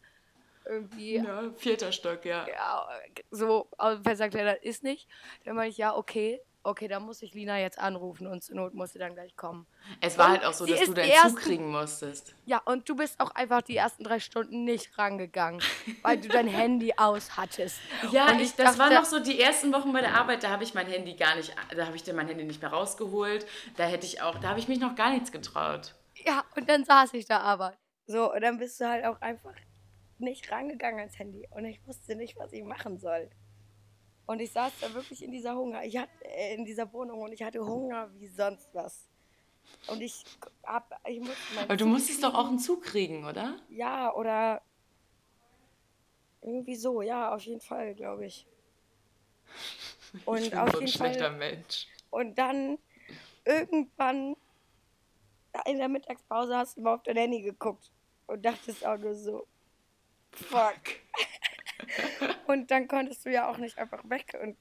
Speaker 2: Irgendwie
Speaker 1: ja. Vierter Stock, ja.
Speaker 2: ja, so aus dem Fenster klettert ist nicht. Dann meine ich, ja, okay, okay, dann muss ich Lina jetzt anrufen und zur Not muss sie dann gleich kommen.
Speaker 1: Es war
Speaker 2: Und
Speaker 1: halt auch so, dass du deinen
Speaker 2: ersten-
Speaker 1: Zug kriegen musstest.
Speaker 2: Ja, und du bist auch einfach die ersten drei Stunden nicht rangegangen, (laughs) weil du dein Handy aus hattest.
Speaker 1: Ja,
Speaker 2: Und
Speaker 1: ich, das war
Speaker 2: dachte-
Speaker 1: noch so die ersten Wochen bei der Arbeit, da habe ich mein Handy gar nicht, da habe ich dir mein Handy nicht mehr rausgeholt. Da hätte ich auch, da habe ich mich noch gar nichts getraut.
Speaker 2: Ja, und dann saß ich da aber. So, und dann bist du halt auch einfach nicht rangegangen ans Handy. Und ich wusste nicht, was ich machen soll. Und ich saß da wirklich in dieser Hunger, ich hatte, äh, in dieser Wohnung und ich hatte Hunger wie sonst was. Und ich hab, ich musste
Speaker 1: Aber du
Speaker 2: Zug
Speaker 1: musstest doch auch einen Zug kriegen, oder?
Speaker 2: Ja, oder irgendwie so, ja, auf jeden Fall, glaube (laughs) ich. Und
Speaker 1: ich bin
Speaker 2: auf
Speaker 1: so ein
Speaker 2: jeden
Speaker 1: schlechter
Speaker 2: Fall.
Speaker 1: Mensch.
Speaker 2: Und dann irgendwann in der Mittagspause hast du mal auf dein Handy geguckt und dachtest auch nur so, fuck. (laughs) und dann konntest du ja auch nicht einfach weg und,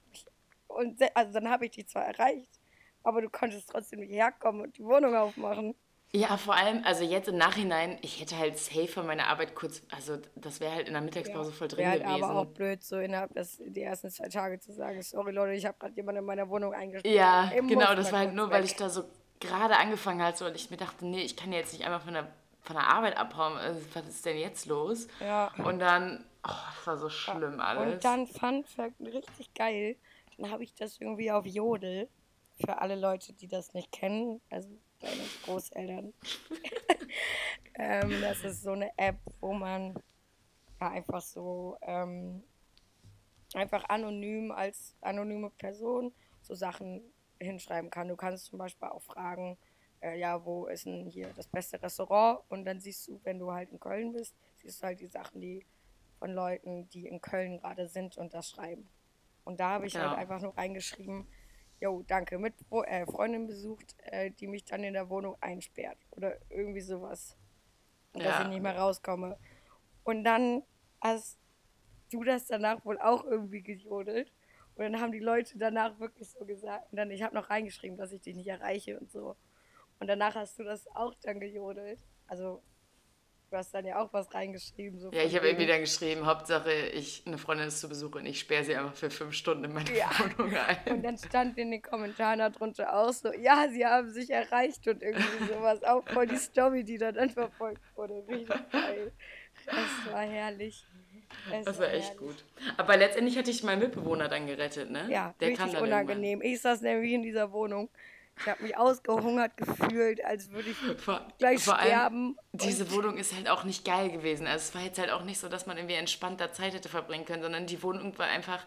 Speaker 2: und also dann habe ich dich zwar erreicht, aber du konntest trotzdem nicht herkommen und die Wohnung aufmachen.
Speaker 1: Ja, vor allem, also jetzt im Nachhinein, ich hätte halt safe von meiner Arbeit kurz, also das wäre halt in der Mittagspause voll drin
Speaker 2: halt
Speaker 1: gewesen.
Speaker 2: aber auch blöd, so innerhalb des, die ersten zwei Tage zu sagen, sorry Leute, ich habe gerade jemanden in meiner Wohnung eingesperrt.
Speaker 1: Ja, genau, das war halt nur, weil
Speaker 2: weg.
Speaker 1: ich da so gerade angefangen hatte und ich mir dachte, nee, ich kann jetzt nicht einmal von der, von der Arbeit abhauen. Also, was ist denn jetzt los?
Speaker 2: Ja.
Speaker 1: Und dann, oh, das war so schlimm alles.
Speaker 2: Und dann Fun Fact, richtig geil, dann habe ich das irgendwie auf Jodel, für alle Leute, die das nicht kennen, also deine Großeltern. (laughs) ähm, das ist so eine App, wo man ja, einfach so ähm, einfach anonym als anonyme Person so Sachen hinschreiben kann. Du kannst zum Beispiel auch fragen, äh, ja, wo ist denn hier das beste Restaurant? Und dann siehst du, wenn du halt in Köln bist, siehst du halt die Sachen, die von Leuten, die in Köln gerade sind und das schreiben. Und da habe ich
Speaker 1: Genau.
Speaker 2: halt einfach nur reingeschrieben, jo, danke, mit äh, Freundin besucht, äh, die mich dann in der Wohnung einsperrt. Oder irgendwie sowas. Und dass
Speaker 1: Ja.
Speaker 2: ich nicht mehr rauskomme. Und dann hast du das danach wohl auch irgendwie gejodelt. Und dann haben die Leute danach wirklich so gesagt. Und dann, ich habe noch reingeschrieben, dass ich dich nicht erreiche und so. Und danach hast du das auch dann gejodelt. Also, du hast dann ja auch was reingeschrieben. So
Speaker 1: Ja, ich habe irgendwie dann geschrieben, Hauptsache, ich, eine Freundin ist zu Besuch und ich sperre sie einfach für fünf Stunden in meine
Speaker 2: Ja.
Speaker 1: Wohnung ein.
Speaker 2: Und dann stand in den Kommentaren darunter auch so, ja, sie haben sich erreicht und irgendwie sowas. Auch voll die Story, die da dann verfolgt wurde. Richtig geil. Es war herrlich. Es
Speaker 1: Das war echt
Speaker 2: herrlich.
Speaker 1: gut. Aber letztendlich hatte ich meinen Mitbewohner dann gerettet, ne?
Speaker 2: Ja,
Speaker 1: Der
Speaker 2: richtig
Speaker 1: dann
Speaker 2: unangenehm. Ich saß nämlich in dieser Wohnung. Ich habe mich ausgehungert gefühlt, als würde ich.
Speaker 1: Vor,
Speaker 2: gleich
Speaker 1: vor allem,
Speaker 2: sterben.
Speaker 1: diese Wohnung ist halt auch nicht geil gewesen. Also es war jetzt halt auch nicht so, dass man irgendwie entspannter Zeit hätte verbringen können, sondern die Wohnung war einfach.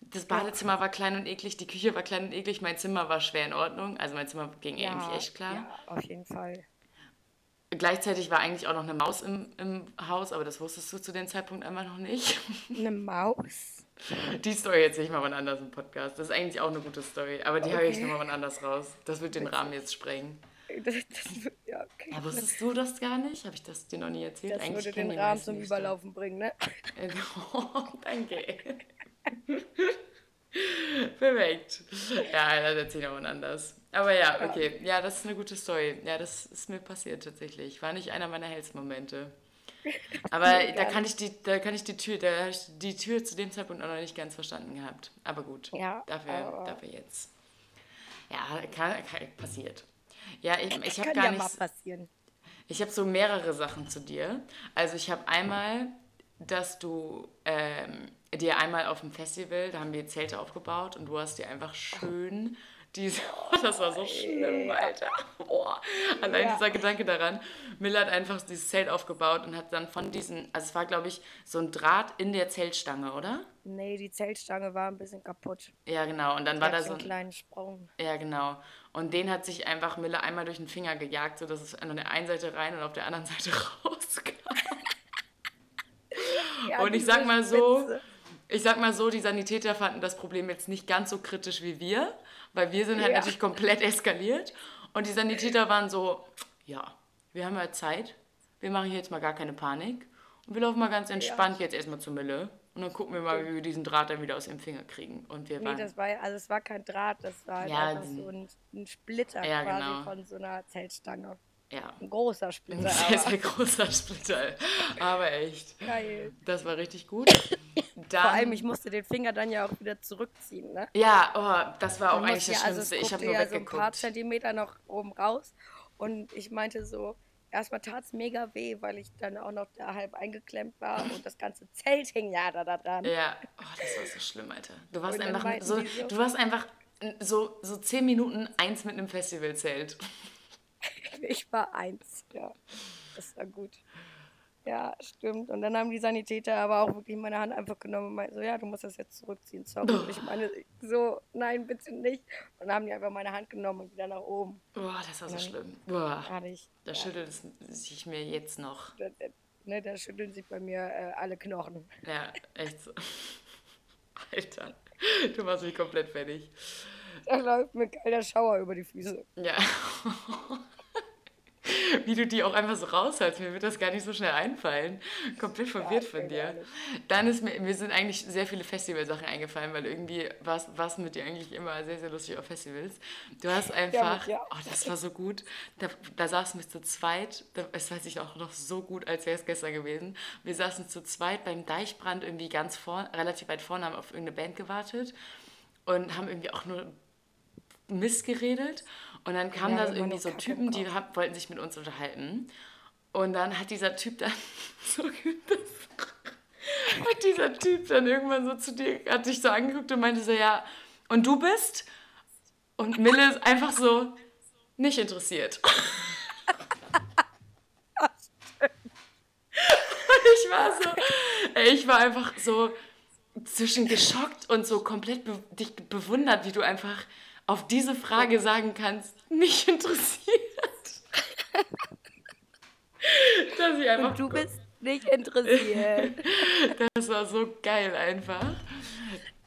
Speaker 1: Das Badezimmer war klein und eklig, die Küche war klein und eklig, mein Zimmer war schwer in Ordnung. Also mein Zimmer ging eigentlich echt klar.
Speaker 2: Ja, auf jeden Fall.
Speaker 1: Gleichzeitig war eigentlich auch noch eine Maus im, im Haus, aber das wusstest du zu dem Zeitpunkt einfach noch nicht.
Speaker 2: Eine Maus?
Speaker 1: Die Story erzähle ich mal wann anders im Podcast. Das ist eigentlich auch eine gute Story, aber die habe ich
Speaker 2: Okay.
Speaker 1: nochmal wann anders raus. Das wird den Rahmen jetzt sprengen.
Speaker 2: Das, das, ja, okay.
Speaker 1: Ja, wusstest du das gar nicht? Habe ich das dir noch nie erzählt?
Speaker 2: das würde
Speaker 1: kennen
Speaker 2: den Rahmen zum Überlaufen bringen, ne? (laughs)
Speaker 1: Oh, danke. (laughs) Perfekt. Ja, das erzähle ich wann anders. Aber ja, okay. Ja, das ist eine gute Story. Ja, das ist mir passiert tatsächlich. War nicht einer meiner hellsten Momente. Aber
Speaker 2: Nee, (laughs)
Speaker 1: da kann ich die, da kann ich die Tür, da habe ich die Tür zu dem Zeitpunkt auch noch nicht ganz verstanden gehabt. Aber gut.
Speaker 2: Ja,
Speaker 1: Dafür,
Speaker 2: aber-
Speaker 1: dafür jetzt. Ja, kann, kann, passiert. Ja, ich, ich habe gar
Speaker 2: ja
Speaker 1: nicht.
Speaker 2: mal passieren.
Speaker 1: Ich habe so mehrere Sachen zu dir. Also ich habe einmal, dass du ähm, dir einmal auf dem Festival, da haben wir Zelte aufgebaut und du hast dir einfach schön diese, oh, (laughs) das war so schlimm, Alter. Boah. Allein
Speaker 2: Ja.
Speaker 1: dieser Gedanke daran. Miller hat einfach dieses Zelt aufgebaut und hat dann von diesen, also es war glaube ich so ein Draht in der Zeltstange, oder?
Speaker 2: Nee, die Zeltstange war ein bisschen kaputt.
Speaker 1: Ja, genau. Und dann
Speaker 2: Da
Speaker 1: war da so ein,
Speaker 2: kleinen Sprung.
Speaker 1: ja, genau. Und den hat sich einfach Miller einmal durch den Finger gejagt, sodass es an der einen Seite rein und auf der anderen Seite (laughs) rauskam.
Speaker 2: Ja,
Speaker 1: Und ich sag mal so,
Speaker 2: Spitze.
Speaker 1: ich sag mal so, die Sanitäter fanden das Problem jetzt nicht ganz so kritisch wie wir, weil wir sind halt
Speaker 2: Ja.
Speaker 1: natürlich komplett eskaliert. Und die Sanitäter waren so, ja, wir haben ja Zeit, wir machen hier jetzt mal gar keine Panik und wir laufen mal ganz entspannt jetzt erstmal zur Mille und dann gucken wir mal, wie wir diesen Draht dann wieder aus dem Finger kriegen. Und wir
Speaker 2: Nee,
Speaker 1: waren,
Speaker 2: das war ja- also es war kein Draht, das war halt
Speaker 1: Ja,
Speaker 2: einfach so ein, ein Splitter
Speaker 1: Ja,
Speaker 2: quasi
Speaker 1: genau.
Speaker 2: von so einer Zeltstange.
Speaker 1: Ja,
Speaker 2: Ein großer
Speaker 1: ein
Speaker 2: Splitter,
Speaker 1: sehr,
Speaker 2: aber
Speaker 1: sehr großer Splitter. Aber echt,
Speaker 2: geil.
Speaker 1: das war richtig gut. Dann,
Speaker 2: Vor allem, ich musste den Finger dann ja auch wieder zurückziehen, ne?
Speaker 1: ja, oh, das war auch eigentlich das
Speaker 2: ja, also
Speaker 1: Schlimmste. ich habe nur
Speaker 2: ja so ein paar
Speaker 1: weggeguckt.
Speaker 2: Zentimeter noch oben raus und ich meinte so, erstmal tat es mega weh, weil ich dann auch noch da halb eingeklemmt war und das ganze Zelt hing ja da, da dran.
Speaker 1: Ja, oh, das war so schlimm, Alter. Du warst einfach so,
Speaker 2: so-
Speaker 1: du warst einfach so, so zehn Minuten eins mit einem Festivalzelt. (laughs)
Speaker 2: Ich war eins, ja. Das war gut. Ja, stimmt. Und dann haben die Sanitäter aber auch wirklich meine Hand einfach genommen und meinten so, ja, du musst das jetzt zurückziehen. Sorry. Und ich meine, so, nein, bitte nicht. Und dann haben die einfach meine Hand genommen und wieder nach oben.
Speaker 1: Boah, das war so schlimm. Boah,
Speaker 2: ich,
Speaker 1: da schüttelt es sich mir jetzt noch.
Speaker 2: da, da, ne, da schütteln sich bei mir äh, alle Knochen.
Speaker 1: Ja, echt so. (laughs) Alter, du machst mich komplett fertig.
Speaker 2: Da läuft mir kalter Schauer über die Füße.
Speaker 1: Ja. (laughs) Wie du die auch einfach so raushältst, mir wird das gar nicht so schnell einfallen. Komplett verwirrt von
Speaker 2: keine
Speaker 1: dir. Dann ist mir, mir sind eigentlich sehr viele Festivalsachen eingefallen, weil irgendwie war es mit dir eigentlich immer sehr, sehr lustig auf Festivals. Du hast einfach,
Speaker 2: auch.
Speaker 1: oh, das war so gut, da, da saßen wir zu zweit, das weiß ich auch noch so gut, als wäre es gestern gewesen. Wir saßen zu zweit beim Deichbrand irgendwie ganz vorne, relativ weit vorne, haben auf irgendeine Band gewartet und haben irgendwie auch nur Mist geredet. Und dann kamen
Speaker 2: Ja,
Speaker 1: da irgendwie so Typen, die hab, wollten sich mit uns unterhalten. Und dann hat dieser Typ dann (laughs) so hat dieser Typ dann irgendwann so zu dir, hat dich so angeguckt und meinte so, ja, und du bist? Und Mille ist einfach so nicht interessiert. (laughs) ich war so, ey, ich war einfach so zwischen geschockt und so komplett be dich bewundert, wie du einfach auf diese Frage sagen kannst, nicht interessiert. Dass ich einfach,
Speaker 2: Und du bist nicht interessiert. (laughs)
Speaker 1: das war so geil einfach.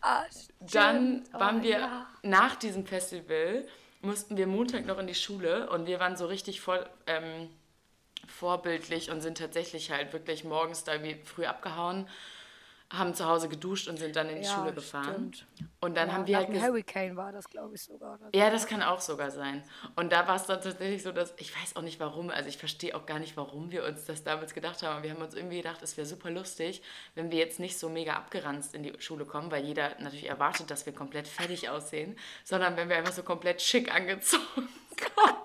Speaker 2: Ah,
Speaker 1: Dann
Speaker 2: stimmt.
Speaker 1: waren
Speaker 2: Oh,
Speaker 1: wir
Speaker 2: ja.
Speaker 1: nach diesem Festival, mussten wir Montag noch in die Schule und wir waren so richtig voll ähm, vorbildlich und sind tatsächlich halt wirklich morgens da wie früh abgehauen, haben zu Hause geduscht und sind dann in die
Speaker 2: Ja,
Speaker 1: Schule gefahren.
Speaker 2: stimmt.
Speaker 1: Und dann
Speaker 2: Ja,
Speaker 1: haben wir halt ges-
Speaker 2: Hurricane war das, glaube ich, sogar. so.
Speaker 1: Ja, das kann auch sogar sein. Und da war es dann tatsächlich so, dass ich weiß auch nicht warum, also ich verstehe auch gar nicht, warum wir uns das damals gedacht haben. Wir haben uns irgendwie gedacht, es wäre super lustig, wenn wir jetzt nicht so mega abgeranzt in die Schule kommen, weil jeder natürlich erwartet, dass wir komplett fertig aussehen, sondern wenn wir einfach so komplett schick angezogen (laughs) kommen.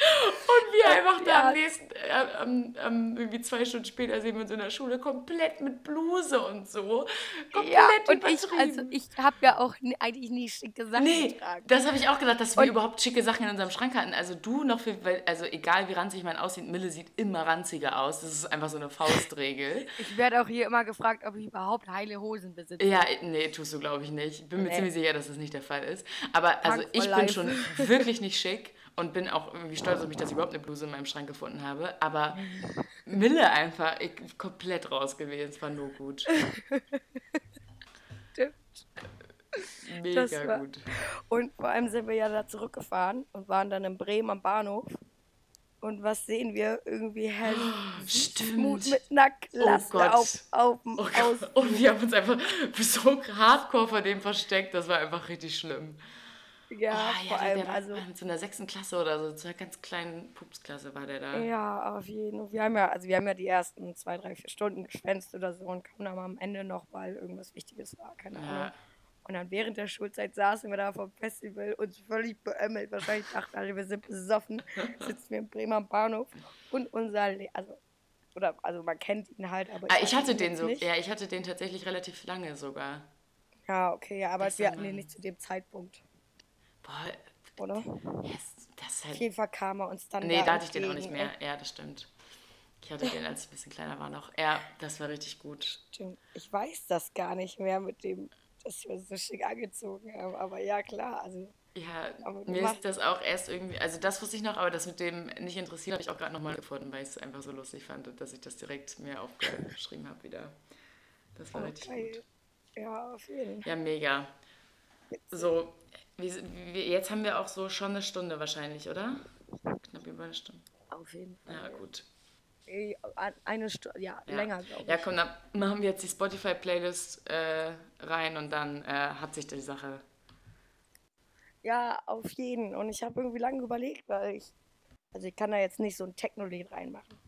Speaker 1: Und wir einfach da
Speaker 2: Ja.
Speaker 1: am nächsten, äh, am- irgendwie zwei Stunden später sehen wir uns in der Schule komplett mit Bluse und so. Komplett
Speaker 2: Ja, und ich, also ich habe ja auch eigentlich nie schicke Sachen
Speaker 1: Nee,
Speaker 2: getragen.
Speaker 1: das habe ich auch gedacht, dass wir
Speaker 2: Und-
Speaker 1: überhaupt schicke Sachen in unserem Schrank hatten. Also du noch viel, also egal wie ranzig man aussieht, Mille sieht immer ranziger aus. Das ist einfach so eine Faustregel. (laughs)
Speaker 2: Ich werde auch hier immer gefragt, ob ich überhaupt heile Hosen besitze.
Speaker 1: ja, nee, tust du glaube ich nicht. Ich bin mir
Speaker 2: Nee.
Speaker 1: ziemlich sicher, dass das nicht der Fall ist. Aber also
Speaker 2: Punk
Speaker 1: ich
Speaker 2: for
Speaker 1: bin
Speaker 2: life.
Speaker 1: schon (laughs) wirklich nicht schick und bin auch irgendwie stolz auf mich, dass ich überhaupt eine Bluse in meinem Schrank gefunden habe. Aber Mille einfach ich, komplett raus gewesen. Es war nur gut. (laughs)
Speaker 2: Stimmt.
Speaker 1: Mega
Speaker 2: war-
Speaker 1: gut.
Speaker 2: Und vor allem sind wir ja da zurückgefahren und waren dann in Bremen am Bahnhof. Und was sehen wir? Irgendwie Mut
Speaker 1: Stimmt.
Speaker 2: mit einer Klasse
Speaker 1: Oh
Speaker 2: auf, auf dem
Speaker 1: Oh. Gott. Und wir haben uns einfach so hardcore vor dem versteckt. Das war einfach richtig schlimm.
Speaker 2: Ja,
Speaker 1: Ah,
Speaker 2: vor
Speaker 1: der,
Speaker 2: allem,
Speaker 1: der
Speaker 2: also.
Speaker 1: zu einer sechsten Klasse oder so, zu einer ganz kleinen Pupsklasse war der da.
Speaker 2: Ja, auf jeden Fall. Wir haben ja, also wir haben ja die ersten zwei, drei, vier Stunden geschwänzt oder so und kamen dann am Ende noch, weil irgendwas Wichtiges war, keine
Speaker 1: Ja.
Speaker 2: Ahnung. Und dann während der Schulzeit saßen wir da vom Festival, uns völlig beömmelt, wahrscheinlich dachten alle, wir sind besoffen, (laughs) sitzen wir im Bremer Bahnhof und unser, Le also, oder, also man kennt ihn halt, aber
Speaker 1: Ah, ich hatte den so,
Speaker 2: nicht.
Speaker 1: ja, ich hatte den tatsächlich relativ lange sogar.
Speaker 2: Ja, okay, ja, aber
Speaker 1: Das
Speaker 2: wir hatten den nicht zu dem Zeitpunkt,
Speaker 1: Boah,
Speaker 2: oder?
Speaker 1: das ist
Speaker 2: Auf
Speaker 1: halt.
Speaker 2: jeden Fall kam er uns dann
Speaker 1: Nee,
Speaker 2: da
Speaker 1: da hatte ich den auch nicht mehr. Ja, das stimmt. Ich hatte den, als ich ein bisschen kleiner war noch. Ja, das war richtig gut.
Speaker 2: Stimmt. Ich weiß das gar nicht mehr mit dem, dass wir so schick angezogen haben. Aber ja, klar. Also,
Speaker 1: Ja, mir ist das auch erst irgendwie, also das wusste ich noch, aber das mit dem nicht interessiert, habe ich auch gerade nochmal gefunden, weil ich es einfach so lustig fand, dass ich das direkt mir aufgeschrieben habe wieder. Das war richtig
Speaker 2: okay.
Speaker 1: gut.
Speaker 2: Ja, auf jeden Fall.
Speaker 1: Ja, mega. So, wie, wie, jetzt haben wir auch so schon eine Stunde wahrscheinlich, oder? Knapp über eine Stunde.
Speaker 2: Auf jeden Fall.
Speaker 1: Ja, gut.
Speaker 2: An- Eine Stunde, ja,
Speaker 1: Ja.
Speaker 2: länger, glaube ich.
Speaker 1: Ja, komm, dann machen wir jetzt die Spotify-Playlist äh, rein und dann äh, hat sich die Sache.
Speaker 2: Ja, auf jeden. Und ich habe irgendwie lange überlegt, weil ich, also ich kann da jetzt nicht so ein Techno-Lied reinmachen.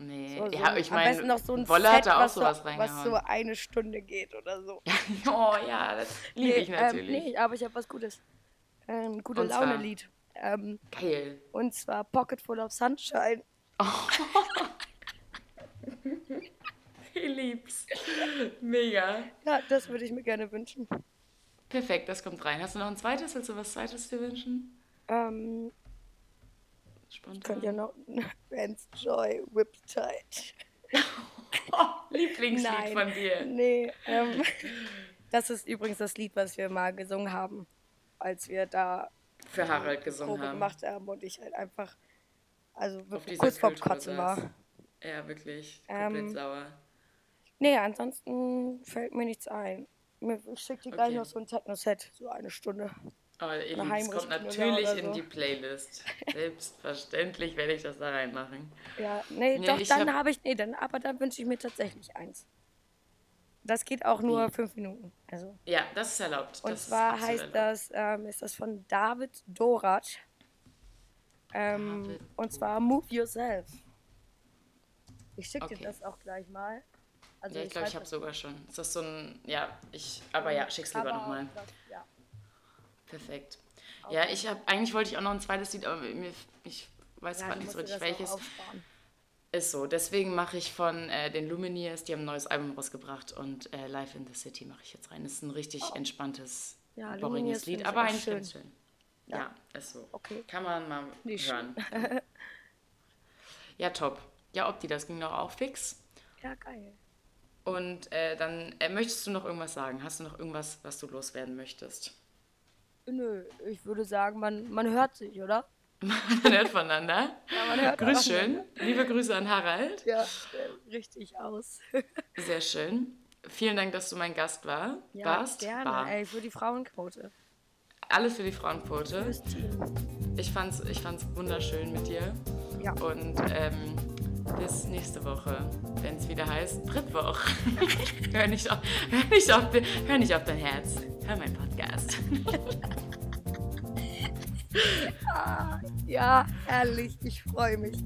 Speaker 1: Nee,
Speaker 2: So, so
Speaker 1: ja, ich meine,
Speaker 2: noch so ein
Speaker 1: Wolle
Speaker 2: Set,
Speaker 1: hat da auch
Speaker 2: was
Speaker 1: sowas
Speaker 2: so,
Speaker 1: reingehauen.
Speaker 2: Was so eine Stunde geht oder so. (laughs)
Speaker 1: oh ja, das liebe ich
Speaker 2: Nee,
Speaker 1: natürlich.
Speaker 2: Ähm, nee, aber ich habe was Gutes. Ein gute
Speaker 1: Und zwar?
Speaker 2: Laune-Lied. Ähm,
Speaker 1: Geil.
Speaker 2: und zwar Pocket Full of Sunshine. (laughs)
Speaker 1: Ich lieb's. Mega.
Speaker 2: Ja, das würde ich mir gerne wünschen.
Speaker 1: Perfekt, das kommt rein. Hast du noch ein zweites? Willst du was zweites dir wünschen?
Speaker 2: Ähm,
Speaker 1: Spontan.
Speaker 2: könnt ihr noch Vance Joy Whiptide. (laughs)
Speaker 1: Lieblingslied
Speaker 2: Nein.
Speaker 1: von dir.
Speaker 2: Nee, ähm, das ist übrigens das Lied, was wir mal gesungen haben, als wir da
Speaker 1: Für Harald gesungen
Speaker 2: Probe
Speaker 1: haben.
Speaker 2: gemacht haben und ich halt einfach, also wirklich kurz vorm
Speaker 1: Kühltruhe
Speaker 2: Kotzen war.
Speaker 1: Ja, wirklich. Komplett
Speaker 2: Ähm,
Speaker 1: sauer.
Speaker 2: Nee, ansonsten fällt mir nichts ein. Ich schicke dir gleich
Speaker 1: Okay.
Speaker 2: noch so ein Techno-Set, so eine Stunde.
Speaker 1: Aber es
Speaker 2: Heinrich
Speaker 1: kommt natürlich
Speaker 2: oder
Speaker 1: in
Speaker 2: so.
Speaker 1: die Playlist. (laughs) Selbstverständlich werde ich das da reinmachen.
Speaker 2: Ja, nee,
Speaker 1: Nee,
Speaker 2: doch,
Speaker 1: ich
Speaker 2: dann
Speaker 1: hab-
Speaker 2: habe ich, nee, dann, aber dann wünsche ich mir tatsächlich eins. Das geht auch nur fünf Minuten. Also.
Speaker 1: Ja, das ist erlaubt.
Speaker 2: Und
Speaker 1: das
Speaker 2: zwar heißt
Speaker 1: erlaubt.
Speaker 2: das, ähm, ist das von David Dorat. Ähm,
Speaker 1: David
Speaker 2: und zwar Move Yourself. Ich schicke dir
Speaker 1: Okay.
Speaker 2: das auch gleich mal. Also
Speaker 1: Ja, ich glaube,
Speaker 2: weiß
Speaker 1: ich habe
Speaker 2: das
Speaker 1: sogar schon. Ist das so ein. Ja, ich. Aber ja, schick's lieber nochmal.
Speaker 2: das- Ja.
Speaker 1: Perfekt. Ja, ich habe. Eigentlich wollte ich auch noch ein zweites Lied, aber mir, ich weiß
Speaker 2: Ja,
Speaker 1: gerade nicht so richtig welches. Ist so. Deswegen mache ich von äh, den Lumineers, die haben ein neues Album rausgebracht und äh, Live in the City mache ich jetzt rein. Das ist ein richtig entspanntes,
Speaker 2: Oh. Ja,
Speaker 1: boringes Lied, aber eigentlich
Speaker 2: schön.
Speaker 1: ganz schön. Ja. ist so.
Speaker 2: Okay.
Speaker 1: Kann man mal
Speaker 2: Nicht
Speaker 1: hören. (laughs) ja, top. Ja, Opti, das ging doch auch fix.
Speaker 2: Ja, geil.
Speaker 1: Und äh, dann äh, möchtest du noch irgendwas sagen? Hast du noch irgendwas, was du loswerden möchtest?
Speaker 2: Nö, ich würde sagen, man, man hört sich, oder? (laughs)
Speaker 1: Man hört voneinander.
Speaker 2: Ja, man hört
Speaker 1: Grüß schön. Liebe Grüße an Harald.
Speaker 2: Ja, richtig aus. (laughs)
Speaker 1: Sehr schön. Vielen Dank, dass du mein Gast war.
Speaker 2: Ja,
Speaker 1: warst.
Speaker 2: gerne.
Speaker 1: War.
Speaker 2: Ey, für die Frauenquote.
Speaker 1: Alles für die Frauenquote.
Speaker 2: Fürs Team.
Speaker 1: Ich fand's, ich fand's wunderschön mit dir.
Speaker 2: Ja.
Speaker 1: Und ähm, bis nächste Woche, wenn es wieder heißt Drittwoch. (laughs) hör, nicht auf, hör, nicht auf, hör nicht auf dein Herz. Hör meinen Podcast. (laughs)
Speaker 2: Ja, herrlich. Ich freue mich.